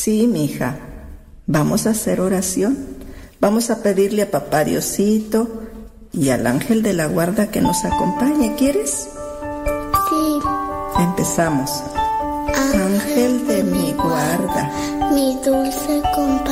Sí, mija. Vamos a hacer oración. Vamos a pedirle a papá Diosito y al ángel de la guarda que nos acompañe. ¿Quieres? Sí, Empezamos. Ángel de mi guarda, mi dulce compañía,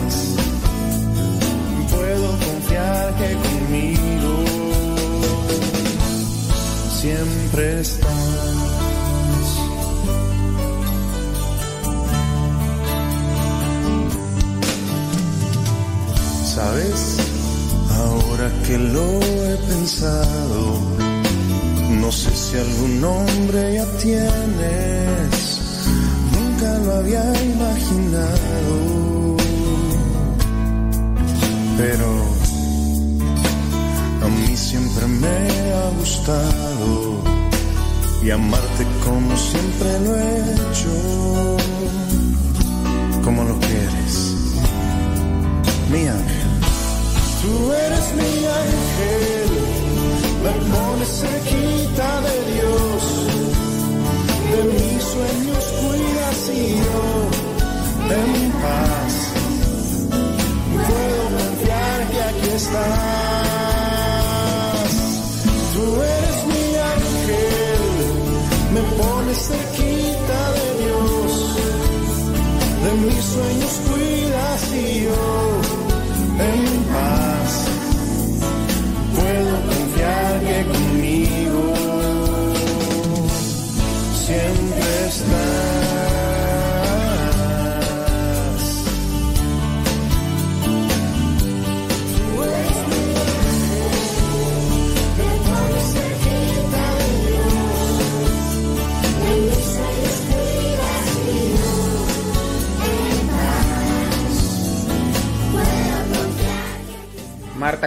conmigo siempre estás. Sabes, ahora que lo he pensado, no sé si algún nombre ya tienes, nunca lo había imaginado, pero siempre me ha gustado y amarte como siempre lo he hecho, como lo quieres, mi ángel. Tú eres mi ángel, me pones cerquita de Dios, de mis sueños cuidas y yo. En paz. Puedo confiar que aquí estás. Pones cerquita de Dios, de mis sueños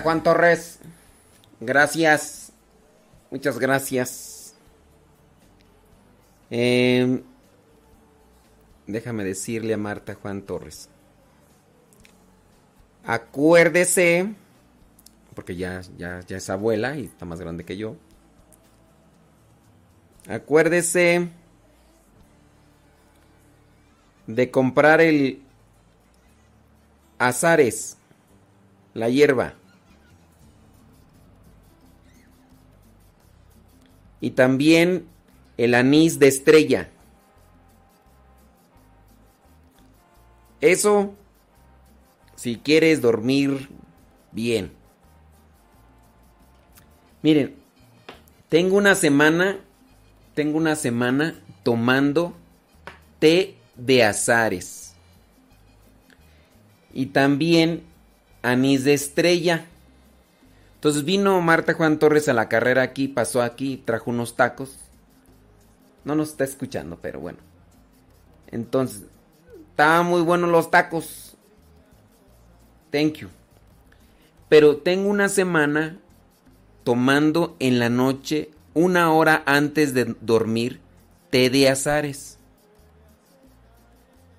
Juan Torres, gracias. Muchas gracias. Eh, déjame decirle a Marta Juan Torres. Acuérdese, porque ya, ya, ya es abuela y está más grande que yo. Acuérdese de comprar el azares, la hierba. Y también el anís de estrella. Eso si quieres dormir bien. Miren, tengo una semana, tengo una semana tomando té de azares. Y también anís de estrella. Entonces vino Marta Juan Torres a la carrera aquí, pasó aquí, trajo unos tacos. No nos está escuchando, pero bueno. Entonces, estaban muy buenos los tacos. Thank you. Pero tengo una semana tomando en la noche, una hora antes de dormir, té de azares.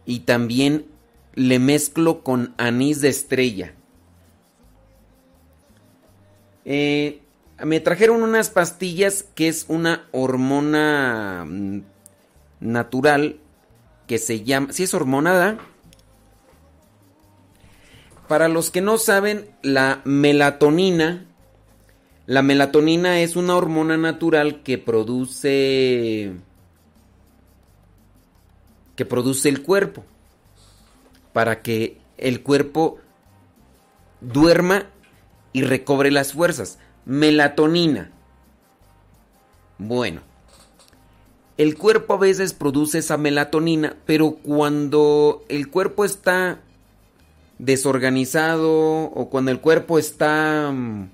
Y también le mezclo con anís de estrella. Eh, me trajeron unas pastillas que es una hormona mm, natural que se llama... Si es hormonada. Para los que no saben, la melatonina. La melatonina es una hormona natural que produce. que produce el cuerpo. Para que el cuerpo duerma y recobre las fuerzas. Melatonina. Bueno. El cuerpo a veces produce esa melatonina, pero cuando el cuerpo está desorganizado o cuando el cuerpo está mm,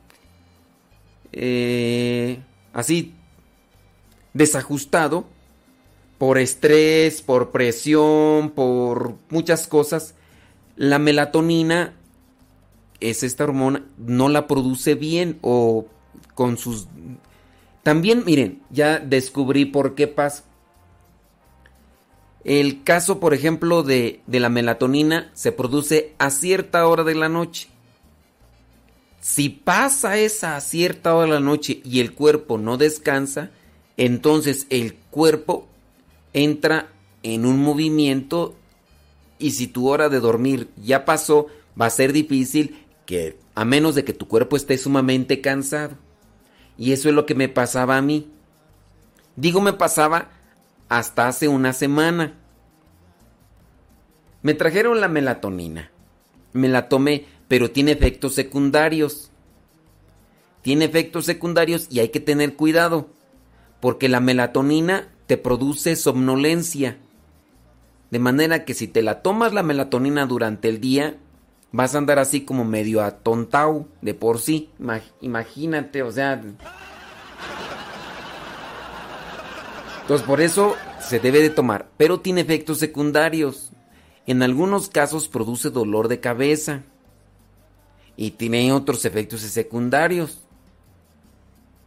eh, así desajustado por estrés, por presión, por muchas cosas, la melatonina es esta hormona, no la produce bien o con sus... También, miren, ya descubrí por qué pasa. El caso, por ejemplo, de, de la melatonina se produce a cierta hora de la noche. Si pasa esa a cierta hora de la noche y el cuerpo no descansa, entonces el cuerpo entra en un movimiento y si tu hora de dormir ya pasó, va a ser difícil a menos de que tu cuerpo esté sumamente cansado. Y eso es lo que me pasaba a mí. Digo me pasaba hasta hace una semana. Me trajeron la melatonina. Me la tomé, pero tiene efectos secundarios. Tiene efectos secundarios y hay que tener cuidado, porque la melatonina te produce somnolencia. De manera que si te la tomas la melatonina durante el día, vas a andar así como medio atontado de por sí. Imagínate, o sea... Entonces por eso se debe de tomar, pero tiene efectos secundarios. En algunos casos produce dolor de cabeza y tiene otros efectos secundarios.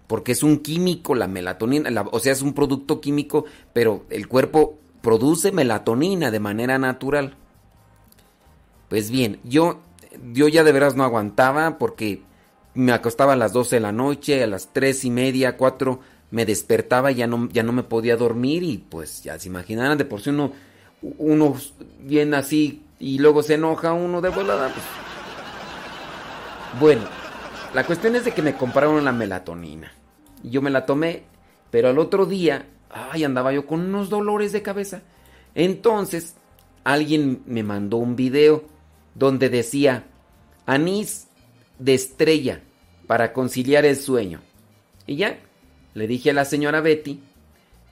Porque es un químico la melatonina, o sea, es un producto químico, pero el cuerpo produce melatonina de manera natural. Pues bien, yo, yo ya de veras no aguantaba porque me acostaba a las 12 de la noche, a las 3 y media, 4 me despertaba ya no, ya no me podía dormir y pues ya se imaginarán, de por sí uno, uno viene así y luego se enoja uno de volada. Pues. Bueno, la cuestión es de que me compraron la melatonina. Yo me la tomé, pero al otro día, ay, andaba yo con unos dolores de cabeza. Entonces, alguien me mandó un video donde decía anís de estrella para conciliar el sueño. Y ya, le dije a la señora Betty,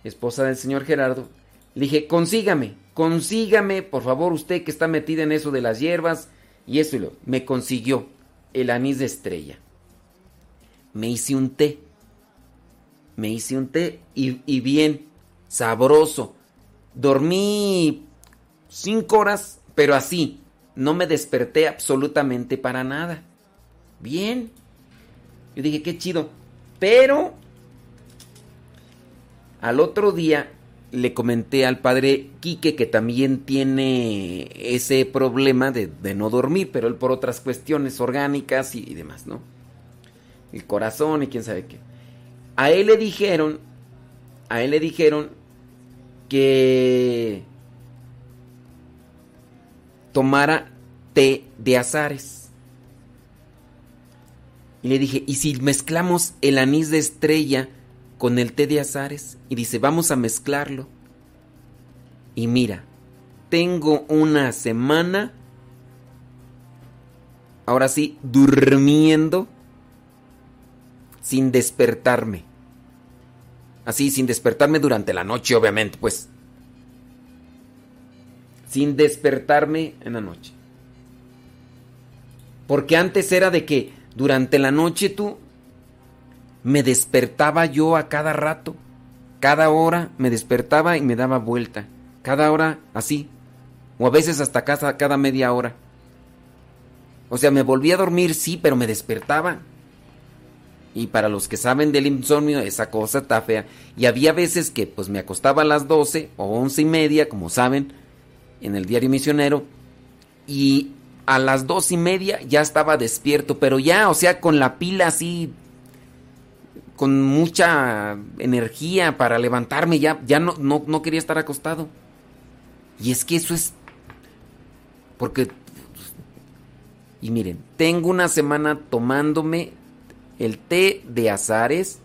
esposa del señor Gerardo, le dije, consígame, consígame, por favor, usted que está metida en eso de las hierbas y eso y lo. Me consiguió el anís de estrella. Me hice un té. Me hice un té y, y bien, sabroso. Dormí cinco horas, pero así, no me desperté absolutamente para nada. Bien. Yo dije, qué chido. Pero al otro día le comenté al padre Quique que también tiene ese problema de, no dormir, pero él por otras cuestiones orgánicas y, demás, ¿no? El corazón y quién sabe qué. A él le dijeron, a él le dijeron que tomara té de azares. Y le dije, ¿y si mezclamos el anís de estrella con el té de azares? Y dice, vamos a mezclarlo. Y mira, tengo una semana, ahora sí, durmiendo sin despertarme. Así, sin despertarme durante la noche, obviamente, pues sin despertarme en la noche. Porque antes era de que durante la noche tú me despertaba yo a cada rato. Cada hora me despertaba y me daba vuelta. Cada hora así. O a veces hasta cada, cada media hora. O sea, me volvía a dormir, sí, pero me despertaba. Y para los que saben del insomnio, esa cosa está fea. Y había veces que pues me acostaba a las 12 o once y media, como saben, en el diario misionero y a las dos y media ya estaba despierto, pero ya, o sea, con la pila así, con mucha energía para levantarme, ya, ya no, no, no quería estar acostado. Y es que eso es porque, y miren, tengo una semana tomándome el té de azares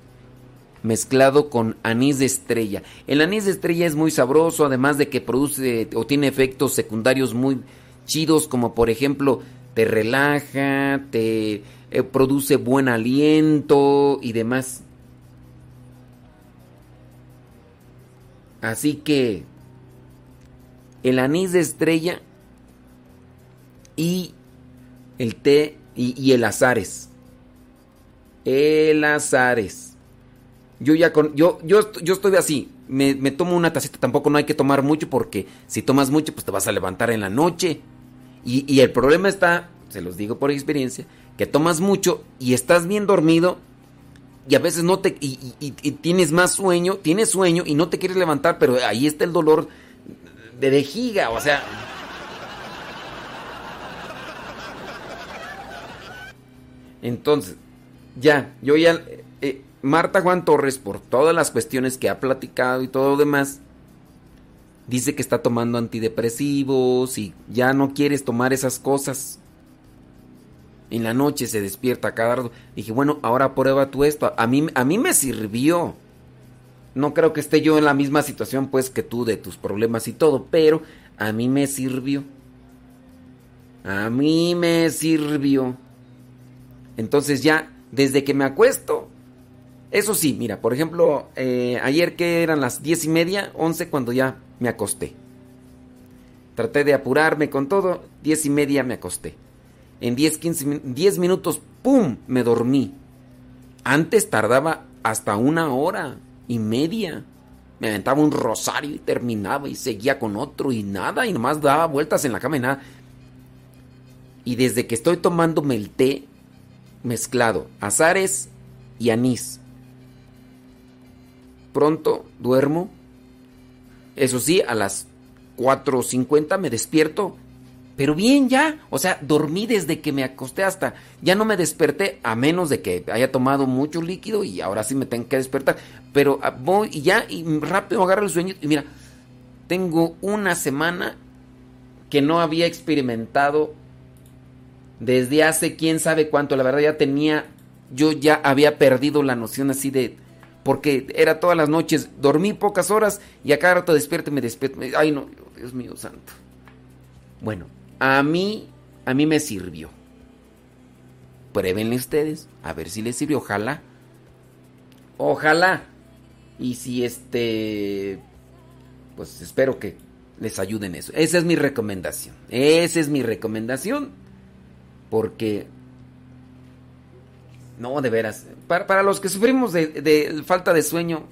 mezclado con anís de estrella. El anís de estrella es muy sabroso, además de que produce o tiene efectos secundarios muy chidos, como por ejemplo te relaja, te eh, produce buen aliento y demás. Así que el anís de estrella y el té y, y el azares El azares. Yo ya con. Yo, yo, yo estoy así. Me, me tomo una tacita. Tampoco no hay que tomar mucho porque si tomas mucho, pues te vas a levantar en la noche. Y, y el problema está, se los digo por experiencia, que tomas mucho y estás bien dormido y a veces no te y, y- y tienes más sueño, tienes sueño y no te quieres levantar, pero ahí está el dolor de vejiga, o sea, entonces ya, yo ya Marta Juan Torres por todas las cuestiones que ha platicado y todo lo demás dice que está tomando antidepresivos y ya no quieres tomar esas cosas. En la noche se despierta cada rato. Dije, bueno, ahora prueba tú esto. A mí, a mí me sirvió. No creo que esté yo en la misma situación pues que tú de tus problemas y todo, pero a mí me sirvió. A mí me sirvió. Entonces ya, desde que me acuesto, eso sí, mira, por ejemplo, eh, ayer que eran las diez y media, once cuando ya me acosté. Traté de apurarme con todo, diez y media me acosté. En 10, 15 min- 10 minutos, ¡pum! me dormí. Antes tardaba hasta una hora y media. Me aventaba un rosario y terminaba y seguía con otro y nada, y nomás daba vueltas en la cama y nada. Y desde que estoy tomándome el té mezclado, azares y anís, pronto duermo. Eso sí, a las 4.50 me despierto. Pero bien ya, o sea, dormí desde que me acosté hasta, ya no me desperté a menos de que haya tomado mucho líquido y ahora sí me tengo que despertar. Pero ah, voy y ya, y rápido agarro el sueño y mira, tengo una semana que no había experimentado desde hace quién sabe cuánto. La verdad ya tenía, yo ya había perdido la noción así de, porque era todas las noches, dormí pocas horas y a cada rato despierto y me despierto. Ay no, Dios mío santo. Bueno, a mí, a mí me sirvió. Pruébenle ustedes, a ver si les sirvió, ojalá. Ojalá. Y si este, pues espero que les ayuden eso. Esa es mi recomendación. Esa es mi recomendación. Porque, no, de veras, para, para los que sufrimos de, de falta de sueño,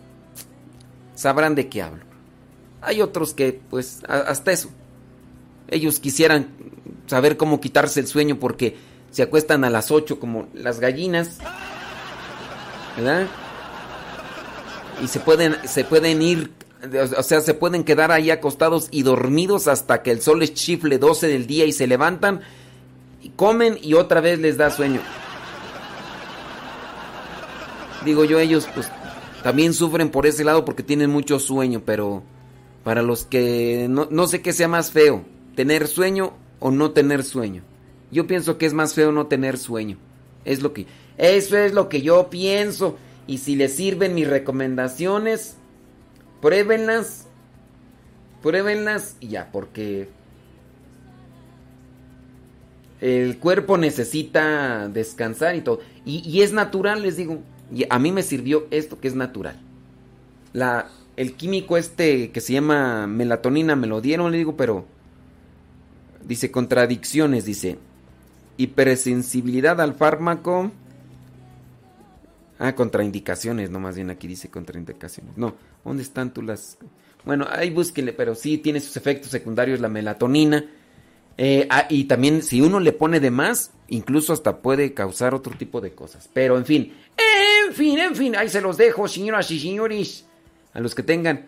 sabrán de qué hablo. Hay otros que, pues, hasta eso. Ellos quisieran saber cómo quitarse el sueño porque se acuestan a las 8 como las gallinas. ¿Verdad? Y se pueden, se pueden ir, o sea, se pueden quedar ahí acostados y dormidos hasta que el sol les chifle 12 del día y se levantan y comen y otra vez les da sueño. Digo yo, ellos pues también sufren por ese lado porque tienen mucho sueño, pero para los que no, no sé qué sea más feo, tener sueño o no tener sueño. Yo pienso que es más feo no tener sueño. Es lo que eso es lo que yo pienso y si les sirven mis recomendaciones, pruébenlas. Pruébenlas y ya, porque el cuerpo necesita descansar y todo. Y, y es natural, les digo. Y a mí me sirvió esto que es natural. La, el químico este que se llama melatonina me lo dieron, le digo, pero dice contradicciones, dice hipersensibilidad al fármaco. Ah, contraindicaciones, no más bien aquí dice contraindicaciones. No, ¿dónde están tú las? Bueno, ahí búsquenle, pero sí tiene sus efectos secundarios la melatonina. Eh, ah, y también si uno le pone de más, incluso hasta puede causar otro tipo de cosas. Pero en fin, fin, en fin, ahí se los dejo, señoras y señores. A los que tengan,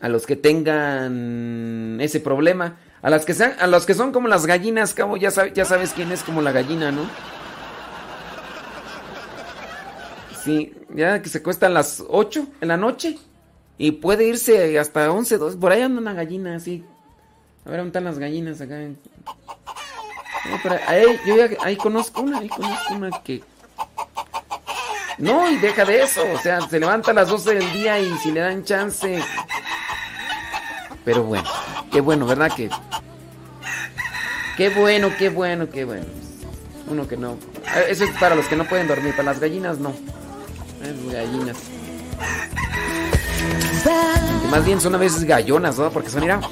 a los que tengan ese problema, a las que sean, a los que son como las gallinas, cabo, ya, sabe- ya sabes quién es como la gallina, ¿no? Sí, ya que se cuesta a las 8 en la noche y puede irse hasta 11, 12, por ahí anda una gallina así. A ver, ¿dónde están las gallinas acá? Eh, ahí, ahí, yo ya- ahí conozco una, ahí conozco una que... No, y deja de eso, o sea, se levanta a las 12 del día y si le dan chance... Pero bueno, qué bueno, ¿verdad? Que... Qué bueno, qué bueno, qué bueno. Uno que no... eh, Eso es para los que no pueden dormir, para las gallinas no. Las gallinas. Más bien son a veces gallonas, ¿no? Porque son, mira... Acá,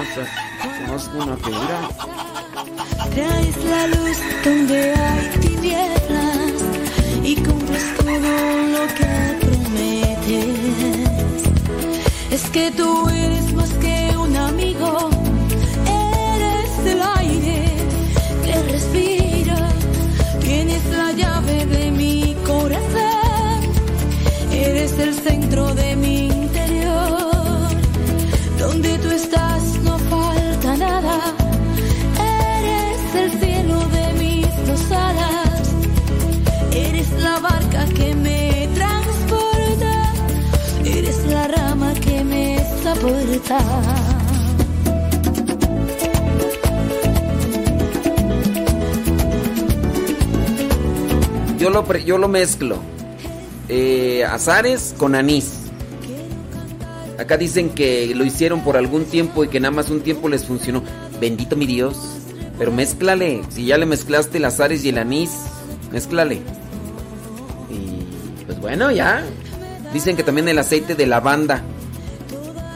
o sea, una tinieblas todo lo que prometes. Es que tú eres más que un amigo, eres el aire que respira, tienes la llave de mi corazón, eres el centro de mi Yo lo, yo lo mezclo. Eh, azares con anís. Acá dicen que lo hicieron por algún tiempo y que nada más un tiempo les funcionó. Bendito mi Dios. Pero mézclale. Si ya le mezclaste el azares y el anís, mézclale. Y pues bueno, ya. Dicen que también el aceite de lavanda.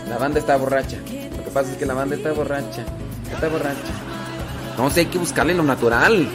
La banda está borracha. Lo que pasa es que la banda está borracha. Está borracha. No sé, hay que buscarle lo natural.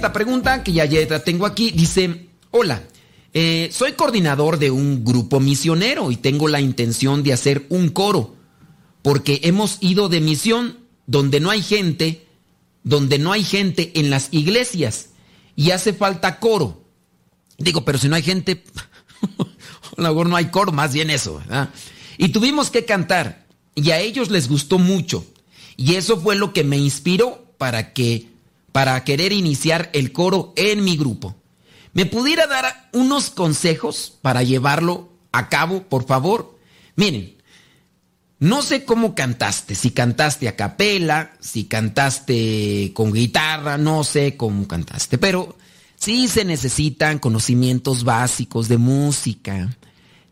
Esta pregunta que ya, tengo aquí. Dice, hola, eh, soy coordinador de un grupo misionero y tengo la intención de hacer un coro, porque hemos ido de misión donde no hay gente, donde no hay gente en las iglesias y hace falta coro. Digo, pero si no hay gente, (laughs) no hay coro, más bien eso. Y tuvimos que cantar y a ellos les gustó mucho. Y eso fue lo que me inspiró para que para querer iniciar el coro en mi grupo. ¿Me pudiera dar unos consejos para llevarlo a cabo, por favor? Miren, no sé cómo cantaste, si cantaste a capela, si cantaste con guitarra, no sé cómo cantaste, pero sí se necesitan conocimientos básicos de música.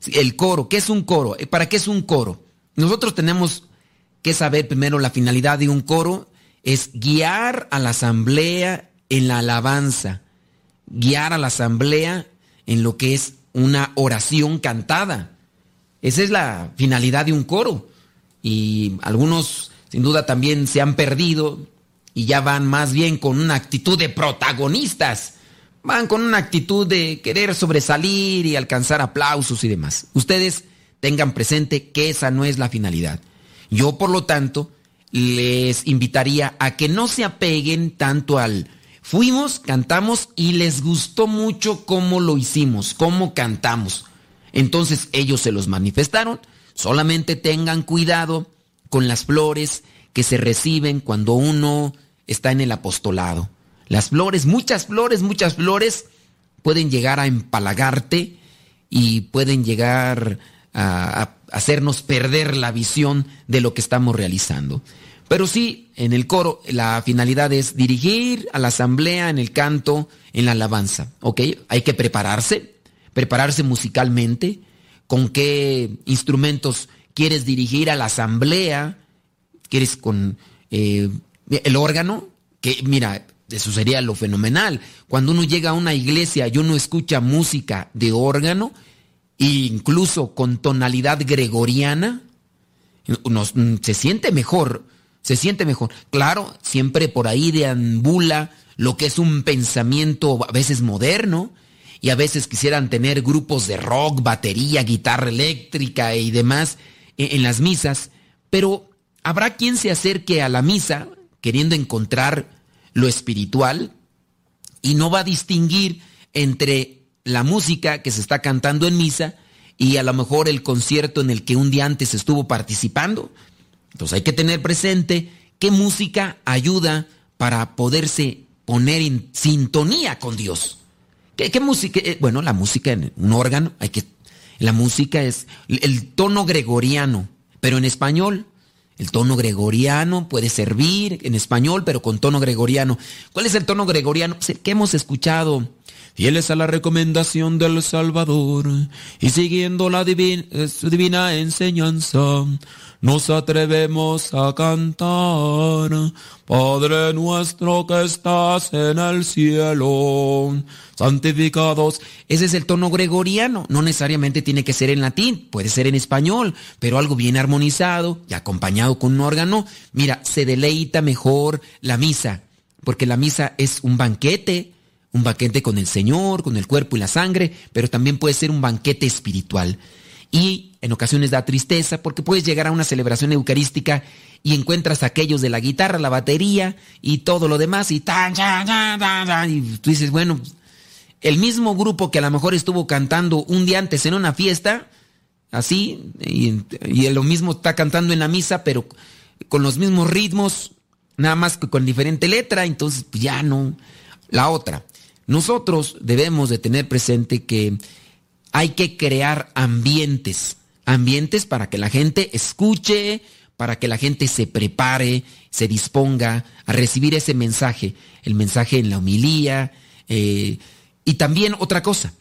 El coro, ¿qué es un coro? ¿Para qué es un coro? Nosotros tenemos que saber primero la finalidad de un coro es guiar a la asamblea en la alabanza, guiar a la asamblea en lo que es una oración cantada. Esa es la finalidad de un coro. Y algunos sin duda también se han perdido y ya van más bien con una actitud de protagonistas. Van con una actitud de querer sobresalir y alcanzar aplausos y demás. Ustedes tengan presente que esa no es la finalidad. Yo, por lo tanto, les invitaría a que no se apeguen tanto al fuimos, cantamos y les gustó mucho cómo lo hicimos, cómo cantamos. Entonces ellos se los manifestaron. Solamente tengan cuidado con las flores que se reciben cuando uno está en el apostolado. Las flores, muchas flores, muchas flores pueden llegar a empalagarte y pueden llegar a, hacernos perder la visión de lo que estamos realizando. Pero sí, en el coro la finalidad es dirigir a la asamblea en el canto, en la alabanza, ¿ok? Hay que prepararse, prepararse musicalmente, con qué instrumentos quieres dirigir a la asamblea, quieres con eh, el órgano, que mira, eso sería lo fenomenal. Cuando uno llega a una iglesia y uno escucha música de órgano, incluso con tonalidad gregoriana, nos- se siente mejor, se siente mejor. Claro, siempre por ahí deambula lo que es un pensamiento a veces moderno y a veces quisieran tener grupos de rock, batería, guitarra eléctrica y demás en, en las misas, pero habrá quien se acerque a la misa queriendo encontrar lo espiritual y no va a distinguir entre la música que se está cantando en misa y a lo mejor el concierto en el que un día antes estuvo participando. Entonces hay que tener presente qué música ayuda para poderse poner en sintonía con Dios. ¿Qué, qué música? Eh, Bueno, la música en un órgano, hay que la música es el- tono gregoriano, pero en español el tono gregoriano puede servir en español, pero con tono gregoriano. ¿Cuál es el tono gregoriano? Pues el que hemos escuchado. Fieles a la recomendación del Salvador y siguiendo la divina, su divina enseñanza, nos atrevemos a cantar. Padre nuestro que estás en el cielo, santificados. Ese es el tono gregoriano. No necesariamente tiene que ser en latín, puede ser en español, pero algo bien armonizado y acompañado con un órgano. Mira, se deleita mejor la misa, porque la misa es un banquete, un banquete con el Señor, con el cuerpo y la sangre, pero también puede ser un banquete espiritual. Y en ocasiones da tristeza porque puedes llegar a una celebración eucarística y encuentras a aquellos de la guitarra, la batería y todo lo demás y tan, ya, ya, ya, y tú dices, bueno, el mismo grupo que a lo mejor estuvo cantando un día antes en una fiesta, así, y, y lo mismo está cantando en la misa, pero con los mismos ritmos, nada más que con diferente letra, entonces pues, ya no. La otra, nosotros debemos de tener presente que hay que crear ambientes, ambientes para que la gente escuche, para que la gente se prepare, se disponga a recibir ese mensaje, el mensaje en la homilía. eh, y también otra cosa,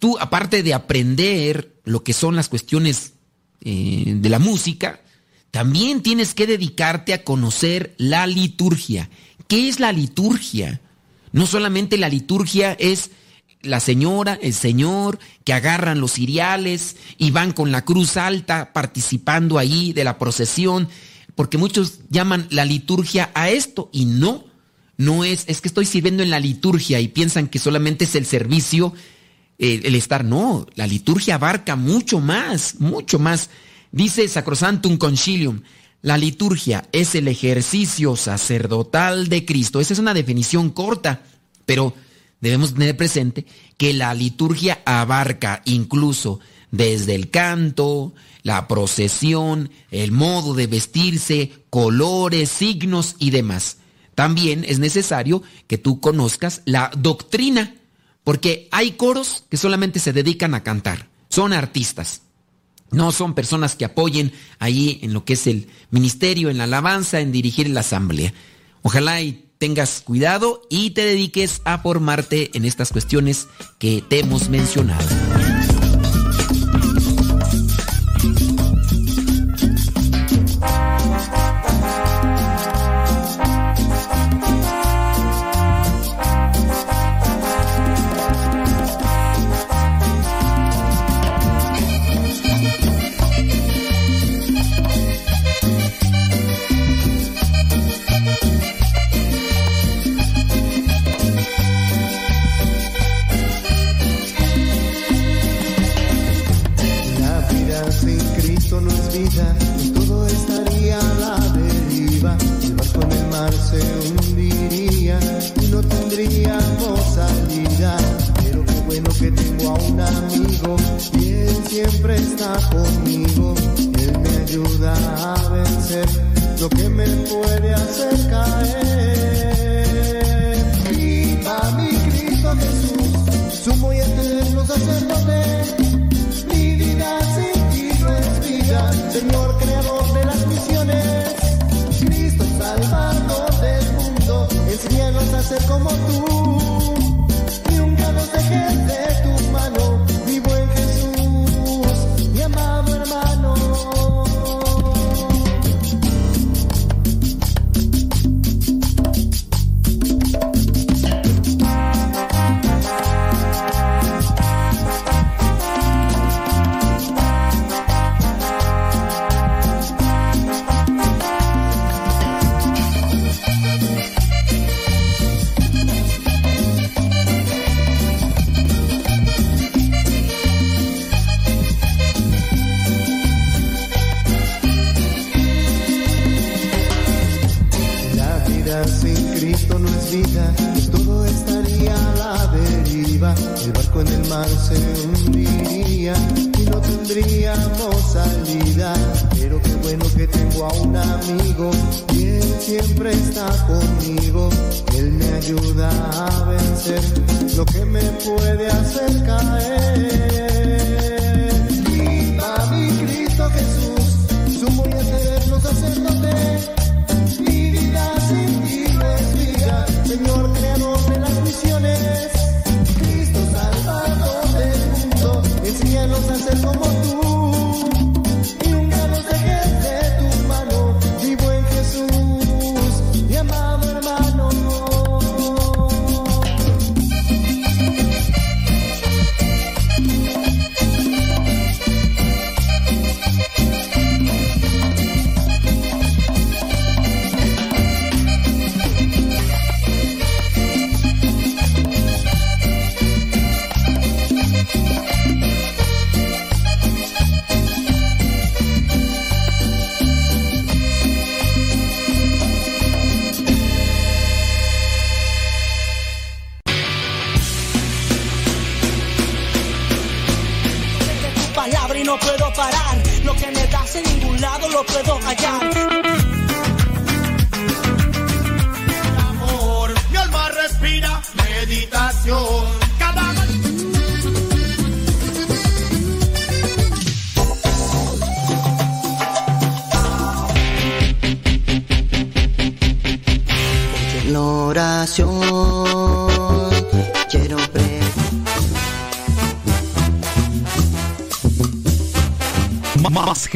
tú aparte de aprender lo que son las cuestiones eh, de la música, también tienes que dedicarte a conocer la liturgia. ¿Qué es la liturgia? No solamente la liturgia es la señora, el señor, que agarran los ciriales y van con la cruz alta participando ahí de la procesión, porque muchos llaman la liturgia a esto y no, no es, es que estoy sirviendo en la liturgia y piensan que solamente es el servicio, eh, el estar, no, la liturgia abarca mucho más, mucho más. Dice Sacrosantum Concilium, la liturgia es el ejercicio sacerdotal de Cristo. Esa es una definición corta, pero debemos tener presente que la liturgia abarca incluso desde el canto, la procesión, el modo de vestirse, colores, signos y demás. También es necesario que tú conozcas la doctrina, porque hay coros que solamente se dedican a cantar, son artistas. No son personas que apoyen ahí en lo que es el ministerio, en la alabanza, en dirigir la asamblea. Ojalá y tengas cuidado y te dediques a formarte en estas cuestiones que te hemos mencionado. Como tú. A vencer lo que me puede hacer caer.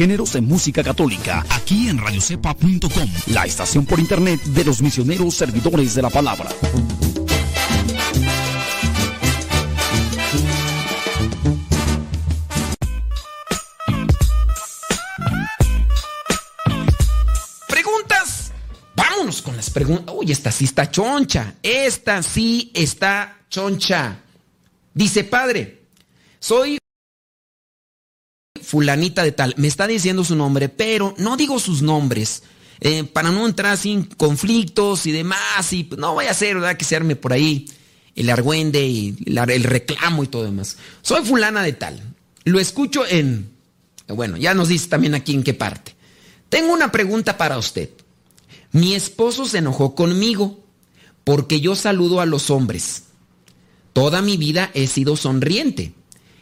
Géneros de música católica aquí en radiocepa.com, la estación por internet de los misioneros servidores de la palabra. ¿Preguntas? Vámonos con las preguntas. Uy, esta sí está choncha. Esta sí está choncha. Dice, padre, soy fulanita de tal. Me está diciendo su nombre, pero no digo sus nombres. eh, para no entrar sin conflictos y demás. Y no vaya a ser, ¿verdad? Que se arme por ahí el argüende y el reclamo y todo demás. Soy fulana de tal. Lo escucho en... Bueno, ya nos dice también aquí en qué parte. Tengo una pregunta para usted. Mi esposo se enojó conmigo porque yo saludo a los hombres. Toda mi vida he sido sonriente.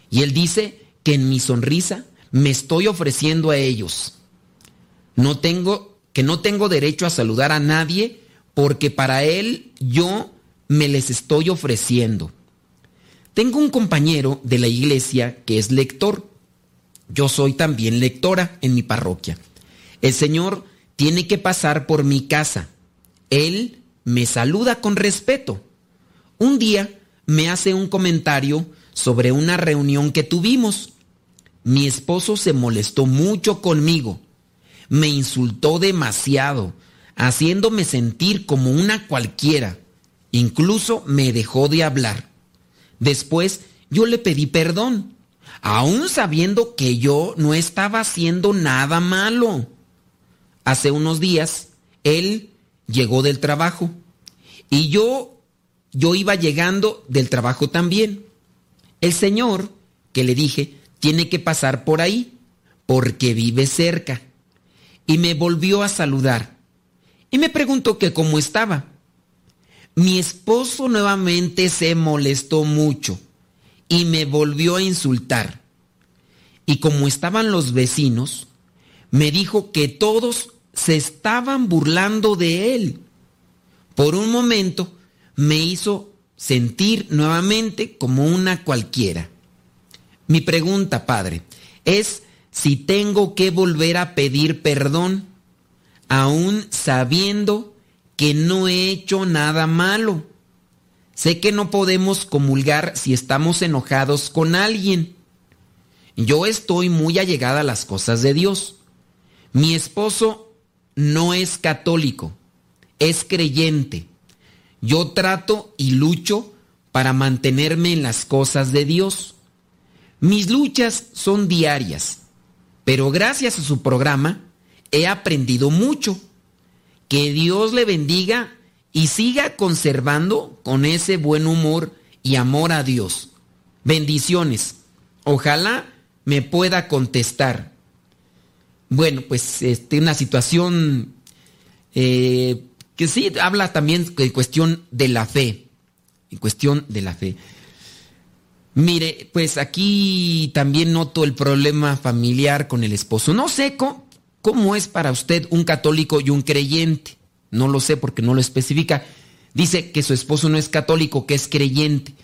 Y él dice que en mi sonrisa me estoy ofreciendo a ellos. No tengo que no tengo derecho a saludar a nadie porque para él yo me les estoy ofreciendo. Tengo un compañero de la iglesia que es lector. Yo soy también lectora en mi parroquia. El Señor tiene que pasar por mi casa. Él me saluda con respeto. Un día me hace un comentario sobre una reunión que tuvimos. Mi esposo se molestó mucho conmigo. Me insultó demasiado, haciéndome sentir como una cualquiera. Incluso me dejó de hablar. Después yo le pedí perdón, aún sabiendo que yo no estaba haciendo nada malo. Hace unos días él llegó del trabajo y yo yo iba llegando del trabajo también. El señor que le dije tiene que pasar por ahí porque vive cerca y me volvió a saludar y me preguntó que cómo estaba. Mi esposo nuevamente se molestó mucho y me volvió a insultar. Y como estaban los vecinos, me dijo que todos se estaban burlando de él. Por un momento me hizo sentir nuevamente como una cualquiera. Mi pregunta, Padre, es si tengo que volver a pedir perdón, aún sabiendo que no he hecho nada malo. Sé que no podemos comulgar si estamos enojados con alguien. Yo estoy muy allegada a las cosas de Dios. Mi esposo no es católico, es creyente. Yo trato y lucho para mantenerme en las cosas de Dios. Mis luchas son diarias, pero gracias a su programa he aprendido mucho. Que Dios le bendiga y siga conservando con ese buen humor y amor a Dios. Bendiciones. Ojalá me pueda contestar. Bueno, pues este, una situación eh, que sí habla también en cuestión de la fe. En cuestión de la fe. Mire, pues aquí también noto el problema familiar con el esposo. No sé cómo, es para usted un católico y un creyente. No lo sé porque no lo especifica. Dice que su esposo no es católico, que es creyente.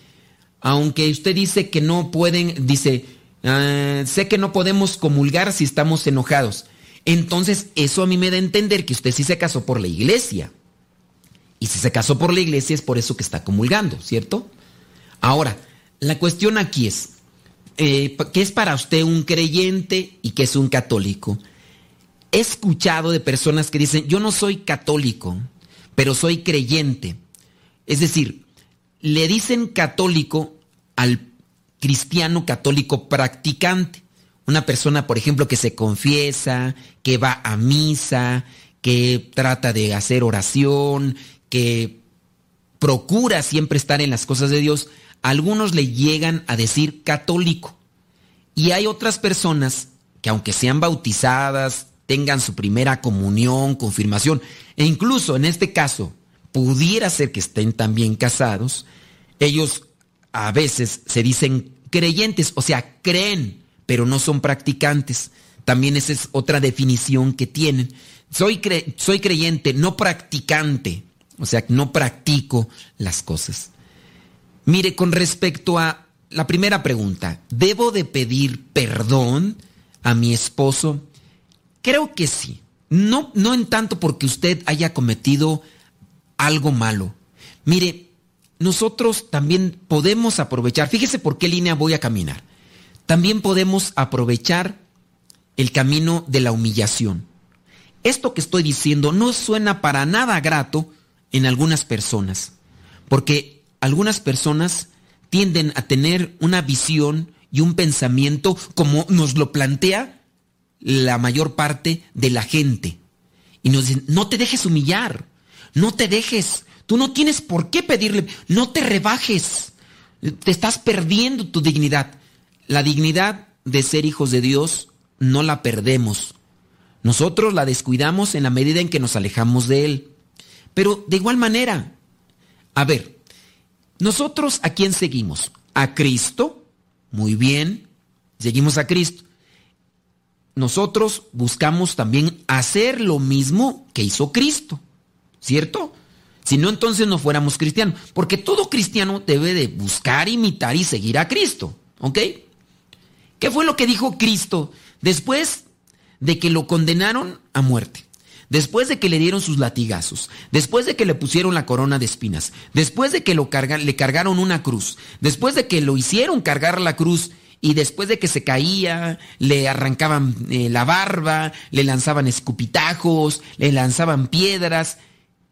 Aunque usted dice que no pueden, dice, ah, sé que no podemos comulgar si estamos enojados. Entonces, eso a mí me da a entender que usted sí se casó por la iglesia. Y si se casó por la iglesia es por eso que está comulgando, ¿cierto? Ahora, la cuestión aquí es, eh, ¿qué es para usted un creyente y qué es un católico? He escuchado de personas que dicen, yo no soy católico, pero soy creyente. Es decir, le dicen católico al cristiano católico practicante. Una persona, por ejemplo, que se confiesa, que va a misa, que trata de hacer oración, que procura siempre estar en las cosas de Dios, algunos le llegan a decir católico. Y hay otras personas que aunque sean bautizadas, tengan su primera comunión, confirmación, e incluso en este caso pudiera ser que estén también casados, ellos a veces se dicen creyentes, o sea, creen, pero no son practicantes. También esa es otra definición que tienen. Soy, soy creyente, no practicante, o sea, no practico las cosas. Mire, con respecto a la primera pregunta, ¿debo de pedir perdón a mi esposo? Creo que sí. No, no en tanto porque usted haya cometido algo malo. Mire, nosotros también podemos aprovechar, fíjese por qué línea voy a caminar. También podemos aprovechar el camino de la humillación. Esto que estoy diciendo no suena para nada grato en algunas personas, porque algunas personas tienden a tener una visión y un pensamiento como nos lo plantea la mayor parte de la gente. Y nos dicen, no te dejes humillar, no te dejes, tú no tienes por qué pedirle, no te rebajes, te estás perdiendo tu dignidad. La dignidad de ser hijos de Dios no la perdemos. Nosotros la descuidamos en la medida en que nos alejamos de Él. Pero de igual manera, a ver, nosotros a quién seguimos? A Cristo, muy bien, seguimos a Cristo nosotros buscamos también hacer lo mismo que hizo Cristo, ¿cierto? Si no, entonces no fuéramos cristianos, porque todo cristiano debe de buscar, imitar y seguir a Cristo, ¿ok? ¿Qué fue lo que dijo Cristo después de que lo condenaron a muerte? Después de que le dieron sus latigazos, después de que le pusieron la corona de espinas, después de que lo le cargaron una cruz, después de que lo hicieron cargar la cruz y después de que se caía, le arrancaban eh, la barba, le lanzaban escupitajos, le lanzaban piedras,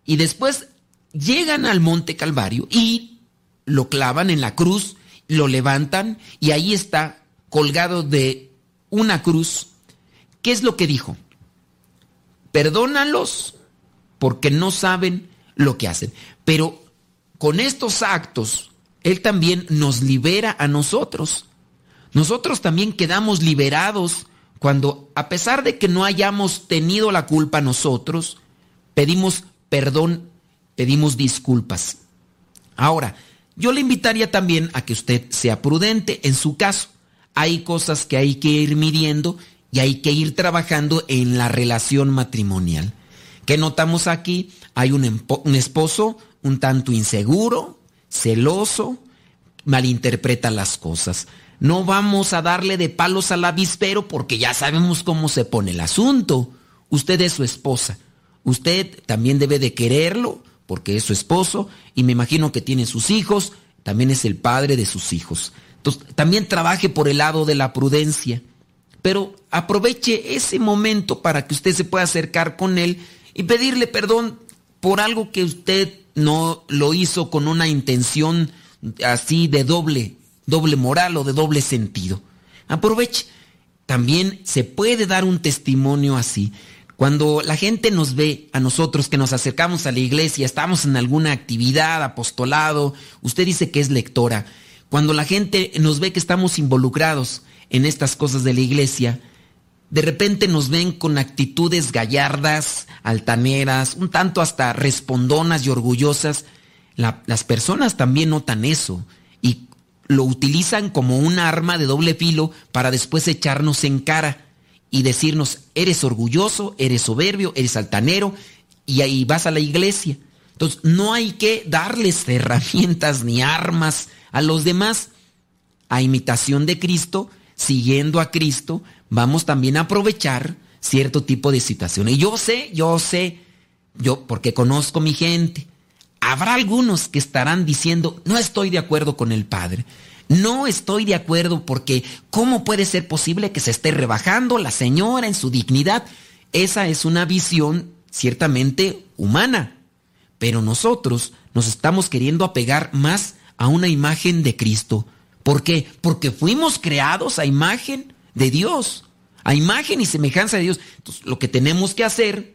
y después llegan al monte Calvario y lo clavan en la cruz, lo levantan y ahí está colgado de una cruz. ¿Qué es lo que dijo? Perdónalos porque no saben lo que hacen. Pero con estos actos, Él también nos libera a nosotros. Nosotros también quedamos liberados cuando, a pesar de que no hayamos tenido la culpa nosotros, pedimos perdón, pedimos disculpas. Ahora, yo le invitaría también a que usted sea prudente en su caso. Hay cosas que hay que ir midiendo y hay que ir trabajando en la relación matrimonial. ¿Qué notamos aquí? Hay un, un esposo un tanto inseguro, celoso, malinterpreta las cosas. No vamos a darle de palos al avispero porque ya sabemos cómo se pone el asunto. Usted es su esposa. Usted también debe de quererlo porque es su esposo y me imagino que tiene sus hijos, también es el padre de sus hijos. Entonces, también trabaje por el lado de la prudencia. Pero aproveche ese momento para que usted se pueda acercar con él y pedirle perdón por algo que usted no lo hizo con una intención así de doble, doble moral o de doble sentido. Aproveche. También se puede dar un testimonio así. Cuando la gente nos ve a nosotros que nos acercamos a la iglesia, estamos en alguna actividad, apostolado, usted dice que es lectora. Cuando la gente nos ve que estamos involucrados en estas cosas de la iglesia, de repente nos ven con actitudes gallardas, altaneras, un tanto hasta respondonas y orgullosas. La- las personas también notan eso y lo utilizan como un arma de doble filo para después echarnos en cara y decirnos, eres orgulloso, eres soberbio, eres altanero y ahí vas a la iglesia. Entonces, no hay que darles (laughs) herramientas ni armas a los demás. A imitación de Cristo, siguiendo a Cristo, vamos también a aprovechar cierto tipo de situaciones. Y yo sé, yo sé, yo porque conozco mi gente, habrá algunos que estarán diciendo, no estoy de acuerdo con el Padre. No estoy de acuerdo porque ¿cómo puede ser posible que se esté rebajando la señora en su dignidad? Esa es una visión ciertamente humana. Pero nosotros nos estamos queriendo apegar más a una imagen de Cristo. ¿Por qué? Porque fuimos creados a imagen de Dios, a imagen y semejanza de Dios. Entonces, lo que tenemos que hacer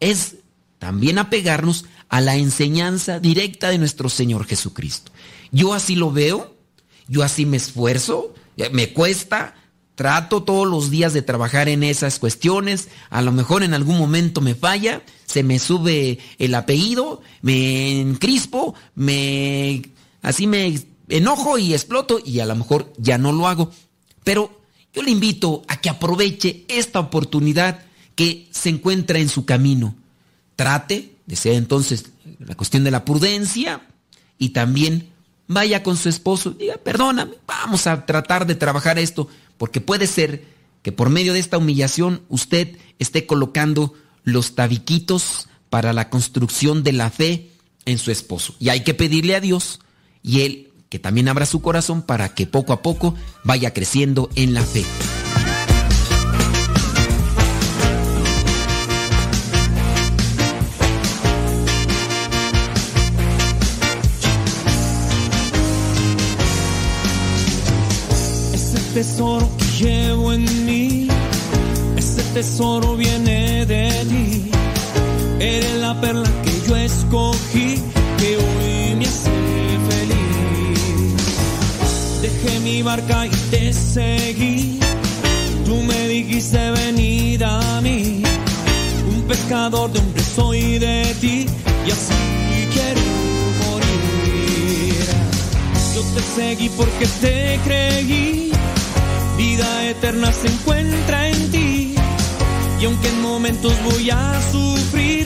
es también apegarnos a la enseñanza directa de nuestro Señor Jesucristo. Yo así lo veo, yo así me esfuerzo, me cuesta, trato todos los días de trabajar en esas cuestiones, a lo mejor en algún momento me falla, se me sube el apellido, me encrispo, me así me enojo y exploto y a lo mejor ya no lo hago. Pero yo le invito a que aproveche esta oportunidad que se encuentra en su camino. Trate de ser entonces la cuestión de la prudencia y también vaya con su esposo diga, perdóname, vamos a tratar de trabajar esto, porque puede ser que por medio de esta humillación usted esté colocando los tabiquitos para la construcción de la fe en su esposo. Y hay que pedirle a Dios y Él que también abra su corazón para que poco a poco vaya creciendo en la fe. Ese tesoro que llevo en mí, ese tesoro viene barca y te seguí. Tú me dijiste venid a mí. Un pescador de hombres soy de ti y así quiero morir. Yo te seguí porque te creí. Vida eterna se encuentra en ti. Y aunque en momentos voy a sufrir,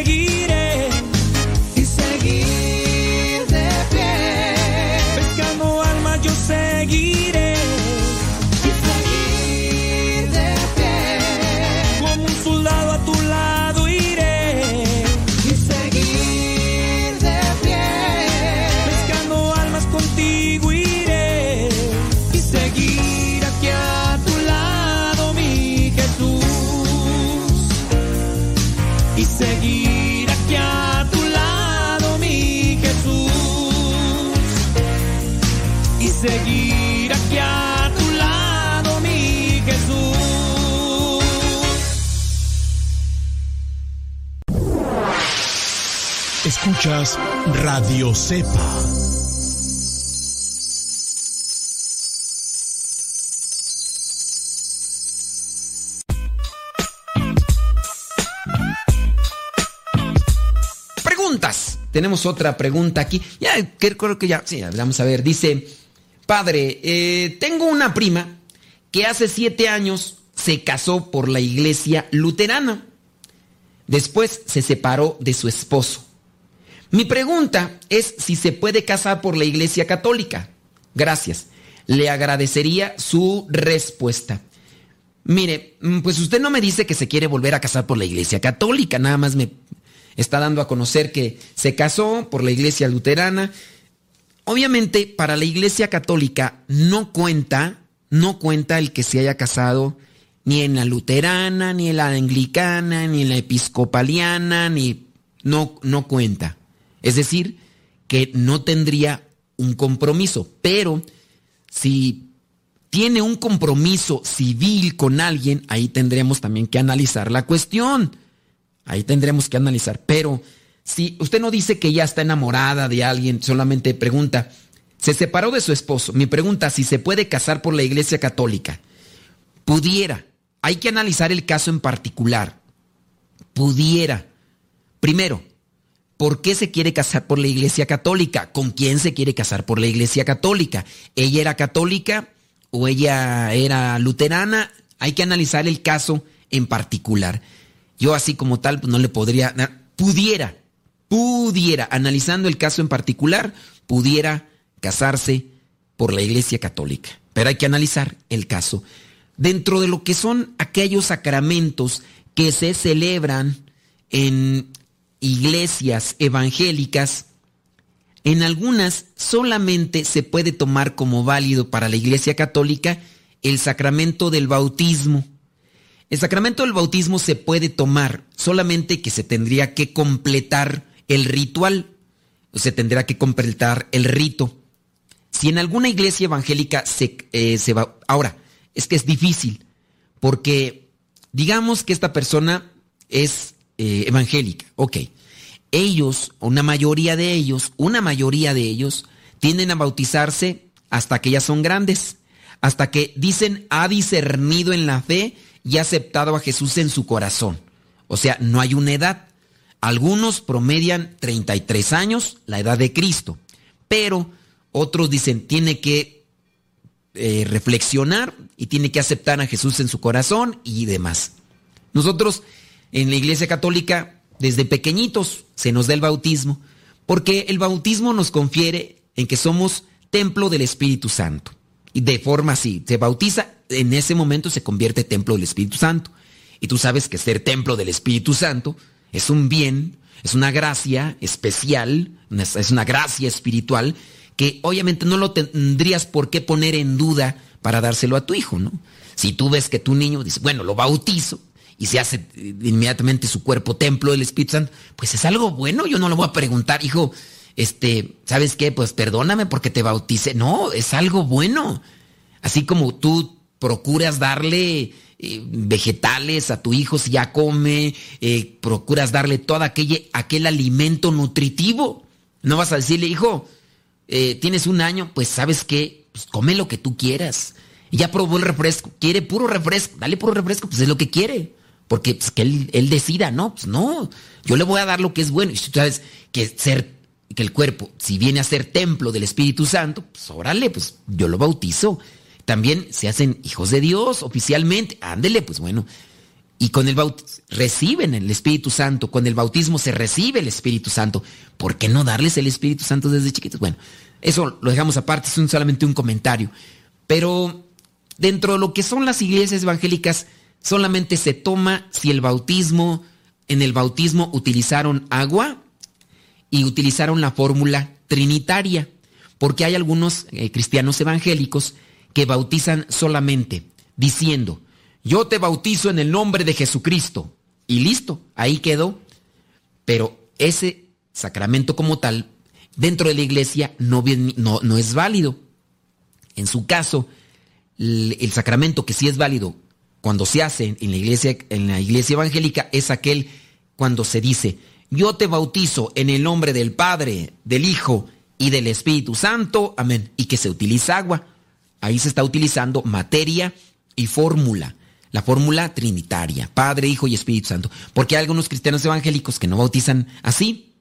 Escuchas Radio Cepa. Preguntas. Tenemos otra pregunta aquí. Ya, creo que ya. Sí, vamos a ver. Dice, padre, eh, tengo una prima que hace siete años se casó por la iglesia luterana. Después se separó de su esposo. Mi pregunta es si se puede casar por la iglesia católica. Gracias. Le agradecería su respuesta. Mire, mm, pues usted no me dice que se quiere volver a casar por la iglesia católica, nada más me está dando a conocer que se casó por la iglesia luterana. Obviamente, para la iglesia católica no cuenta, no cuenta el que se haya casado ni en la luterana, ni en la anglicana, ni en la episcopaliana, ni no no cuenta. Es decir, que no tendría un compromiso, pero si tiene un compromiso civil con alguien, ahí tendremos también que analizar la cuestión. Ahí tendremos que analizar. Pero si usted no dice que ya está enamorada de alguien, solamente pregunta, se separó de su esposo. Mi pregunta, si se puede casar por la iglesia católica. Pudiera. Hay que analizar el caso en particular. Pudiera. Primero, ¿por qué se quiere casar por la iglesia católica? ¿Con quién se quiere casar por la iglesia católica? ¿Ella era católica o ella era luterana? Hay que analizar el caso en particular. Yo así como tal pues, no le podría, pudiera, pudiera, analizando el caso en particular, pudiera casarse por la iglesia católica. Pero hay que analizar el caso. Dentro de lo que son aquellos sacramentos que se celebran en iglesias evangélicas, en algunas solamente se puede tomar como válido para la iglesia católica el sacramento del bautismo. El sacramento del bautismo se puede tomar, solamente que se tendría que completar el ritual, o se tendrá que completar el rito. Si en alguna iglesia evangélica se, eh, se va... Ahora, es que es difícil, porque digamos que esta persona es eh, evangélica, ok. Ellos, una mayoría de ellos, una mayoría de ellos, tienden a bautizarse hasta que ya son grandes, hasta que dicen ha discernido en la fe y ha aceptado a Jesús en su corazón. O sea, no hay una edad. Algunos promedian 33 años, la edad de Cristo, pero otros dicen tiene que eh, reflexionar y tiene que aceptar a Jesús en su corazón y demás. Nosotros en la Iglesia Católica, desde pequeñitos, se nos da el bautismo, porque el bautismo nos confiere en que somos templo del Espíritu Santo. Y de forma así, se bautiza, en ese momento se convierte templo del Espíritu Santo. Y tú sabes que ser templo del Espíritu Santo es un bien, es una gracia especial, es una gracia espiritual que obviamente no lo tendrías por qué poner en duda para dárselo a tu hijo, ¿no? Si tú ves que tu niño dice, bueno, lo bautizo y se hace eh, inmediatamente su cuerpo templo del Espíritu Santo, pues es algo bueno, yo no lo voy a preguntar, hijo, este, ¿sabes qué? Pues perdóname porque te bauticé. No, es algo bueno. Así como tú procuras darle eh, vegetales a tu hijo si ya come, eh, procuras darle todo aquel, aquel alimento nutritivo. No vas a decirle, hijo, tienes un año, pues sabes qué, pues come lo que tú quieras. Y ya probó el refresco, quiere puro refresco, dale puro refresco, pues es lo que quiere. Porque pues, que él, decida, no, pues no, yo le voy a dar lo que es bueno. Y tú sabes que ser, que el cuerpo, si viene a ser templo del Espíritu Santo, pues órale, pues yo lo bautizo. También se hacen hijos de Dios oficialmente, ándele, pues bueno. Y con el bautismo reciben el Espíritu Santo, con el bautismo se recibe el Espíritu Santo. ¿Por qué no darles el Espíritu Santo desde chiquitos? Bueno, eso lo dejamos aparte, es un- solamente un comentario. Pero dentro de lo que son las iglesias evangélicas, solamente se toma si el bautismo, en el bautismo utilizaron agua y utilizaron la fórmula trinitaria, porque hay algunos eh, cristianos evangélicos que bautizan solamente diciendo, yo te bautizo en el nombre de Jesucristo. Y listo, ahí quedó. pero ese sacramento como tal, dentro de la iglesia, no, es válido. En su caso, el sacramento que sí es válido cuando se hace en la iglesia, en la iglesia evangélica es aquel cuando se dice, yo te bautizo en el nombre del Padre, del Hijo y del Espíritu Santo, amén, y que se utiliza agua. Ahí se está utilizando materia y fórmula, la fórmula trinitaria, Padre, Hijo y Espíritu Santo. Porque hay algunos cristianos evangélicos que no bautizan así,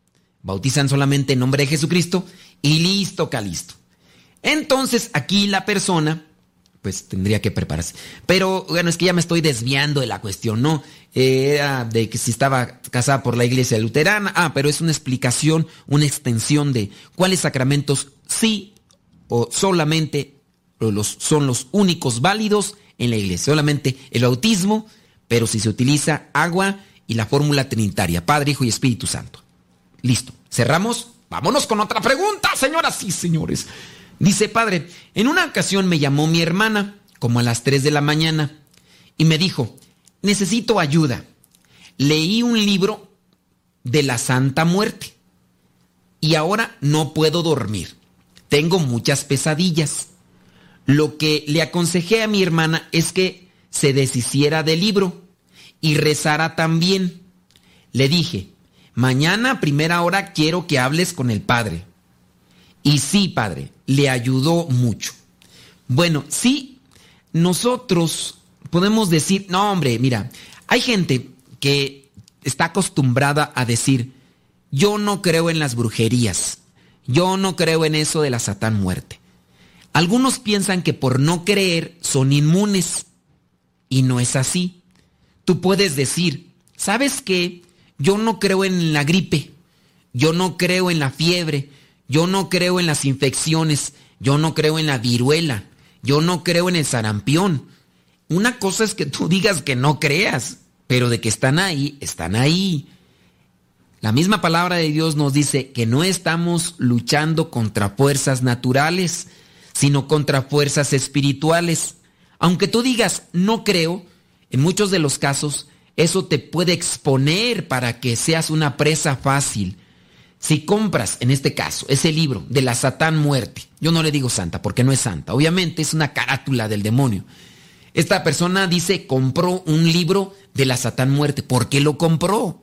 bautizan solamente en nombre de Jesucristo y listo, calisto. Entonces aquí la persona, pues tendría que prepararse. Pero bueno, es que ya me estoy desviando de la cuestión, ¿no? Eh, Era de que si estaba casada por la iglesia luterana. Ah, pero es una explicación, una extensión de cuáles sacramentos sí o solamente los, son los únicos válidos en la iglesia. Solamente el bautismo, pero si se utiliza agua y la fórmula trinitaria, Padre, Hijo y Espíritu Santo. Listo. ¿Cerramos? Vámonos con otra pregunta, señoras y señores. Dice, padre, en una ocasión me llamó mi hermana, como a las 3 de la mañana, y me dijo, necesito ayuda. Leí un libro de la Santa Muerte y ahora no puedo dormir. Tengo muchas pesadillas. Lo que le aconsejé a mi hermana es que se deshiciera del libro y rezara también. Le dije, mañana a primera hora quiero que hables con el padre. Y sí, padre, le ayudó mucho. Bueno, sí, nosotros podemos decir, no hombre, mira, hay gente que está acostumbrada a decir, yo no creo en las brujerías, yo no creo en eso de la satán muerte. Algunos piensan que por no creer son inmunes y no es así. Tú puedes decir, ¿sabes qué? Yo no creo en la gripe, yo no creo en la fiebre, yo no creo en las infecciones, yo no creo en la viruela, yo no creo en el sarampión. Una cosa es que tú digas que no creas, pero de que están ahí, están ahí. La misma palabra de Dios nos dice que no estamos luchando contra fuerzas naturales, sino contra fuerzas espirituales. Aunque tú digas no creo, en muchos de los casos eso te puede exponer para que seas una presa fácil. Si compras, en este caso, ese libro de la Satán muerte, yo no le digo santa porque no es santa, obviamente es una carátula del demonio. Esta persona dice compró un libro de la Satán muerte. ¿Por qué lo compró?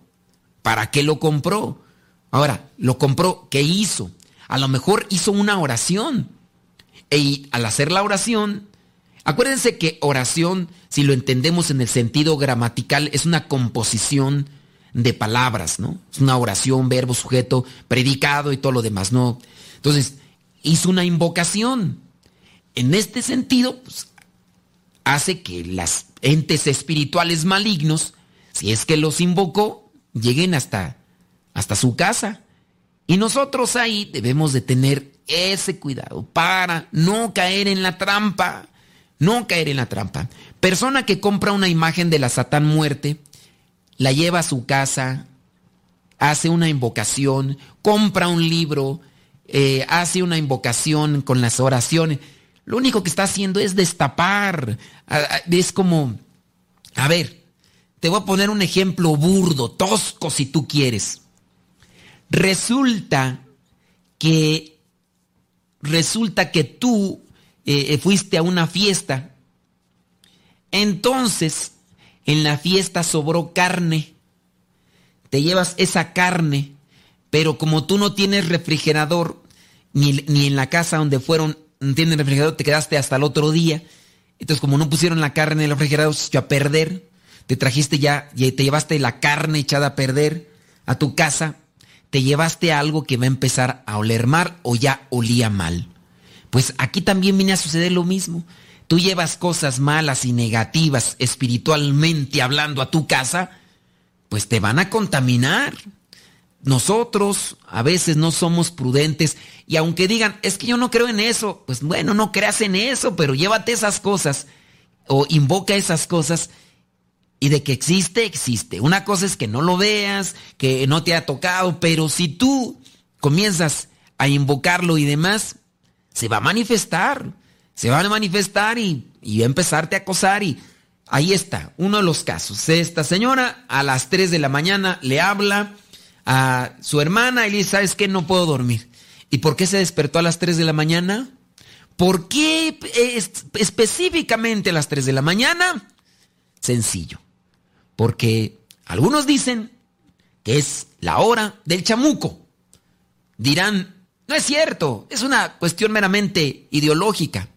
¿Para qué lo compró? Ahora, lo compró, ¿qué hizo? A lo mejor hizo una oración. Y al hacer la oración, acuérdense que oración, si lo entendemos en el sentido gramatical, es una composición de palabras, ¿no? Es una oración, verbo, sujeto, predicado y todo lo demás, ¿no? Entonces, hizo una invocación. En este sentido, pues, hace que las entes espirituales malignos, si es que los invocó, lleguen hasta, hasta su casa. Y nosotros ahí debemos de tener ese cuidado para no caer en la trampa, no caer en la trampa. Persona que compra una imagen de la Satán muerte, la lleva a su casa, hace una invocación, compra un libro, eh, hace una invocación con las oraciones. Lo único que está haciendo es destapar. Es como, a ver, te voy a poner un ejemplo burdo, tosco si tú quieres. Resulta que, resulta que tú eh, fuiste a una fiesta. Entonces, en la fiesta sobró carne. Te llevas esa carne, pero como tú no tienes refrigerador, ni, ni en la casa donde fueron no tienes refrigerador, te quedaste hasta el otro día. Entonces, como no pusieron la carne en el refrigerador, se echó a perder. Te trajiste ya, y te llevaste la carne echada a perder a tu casa. Te llevaste algo que va a empezar a oler mal o ya olía mal. Pues aquí también viene a suceder lo mismo. Tú llevas cosas malas y negativas espiritualmente hablando a tu casa, pues te van a contaminar. Nosotros a veces no somos prudentes y aunque digan, es que yo no creo en eso, pues bueno, no creas en eso, pero llévate esas cosas o invoca esas cosas y de que existe, existe. Una cosa es que no lo veas, que no te ha tocado, pero si tú comienzas a invocarlo y demás, se va a manifestar, se va a manifestar y, y a empezarte a acosar y ahí está, uno de los casos. Esta señora a las 3 de la mañana le habla a su hermana y le dice, ¿sabes qué? No puedo dormir. ¿Y por qué se despertó a las 3 de la mañana? ¿Por qué específicamente a las 3 de la mañana? Sencillo. Porque algunos dicen que es la hora del chamuco. Dirán, no es cierto, es una cuestión meramente ideológica.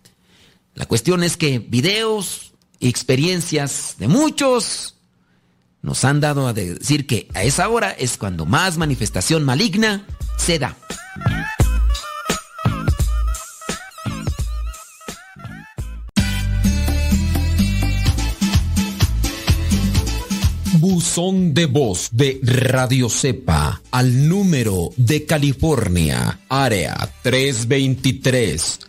La cuestión es que videos y experiencias de muchos nos han dado a decir que a esa hora es cuando más manifestación maligna se da. Buzón de voz de Radio Cepa al número de California, área 323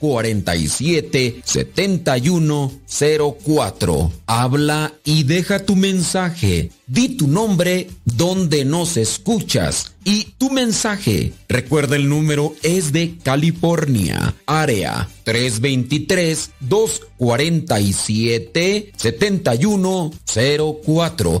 247 7104. Habla y deja tu mensaje. Di tu nombre donde nos escuchas y tu mensaje. Recuerda el número es de California, área 323 247 7104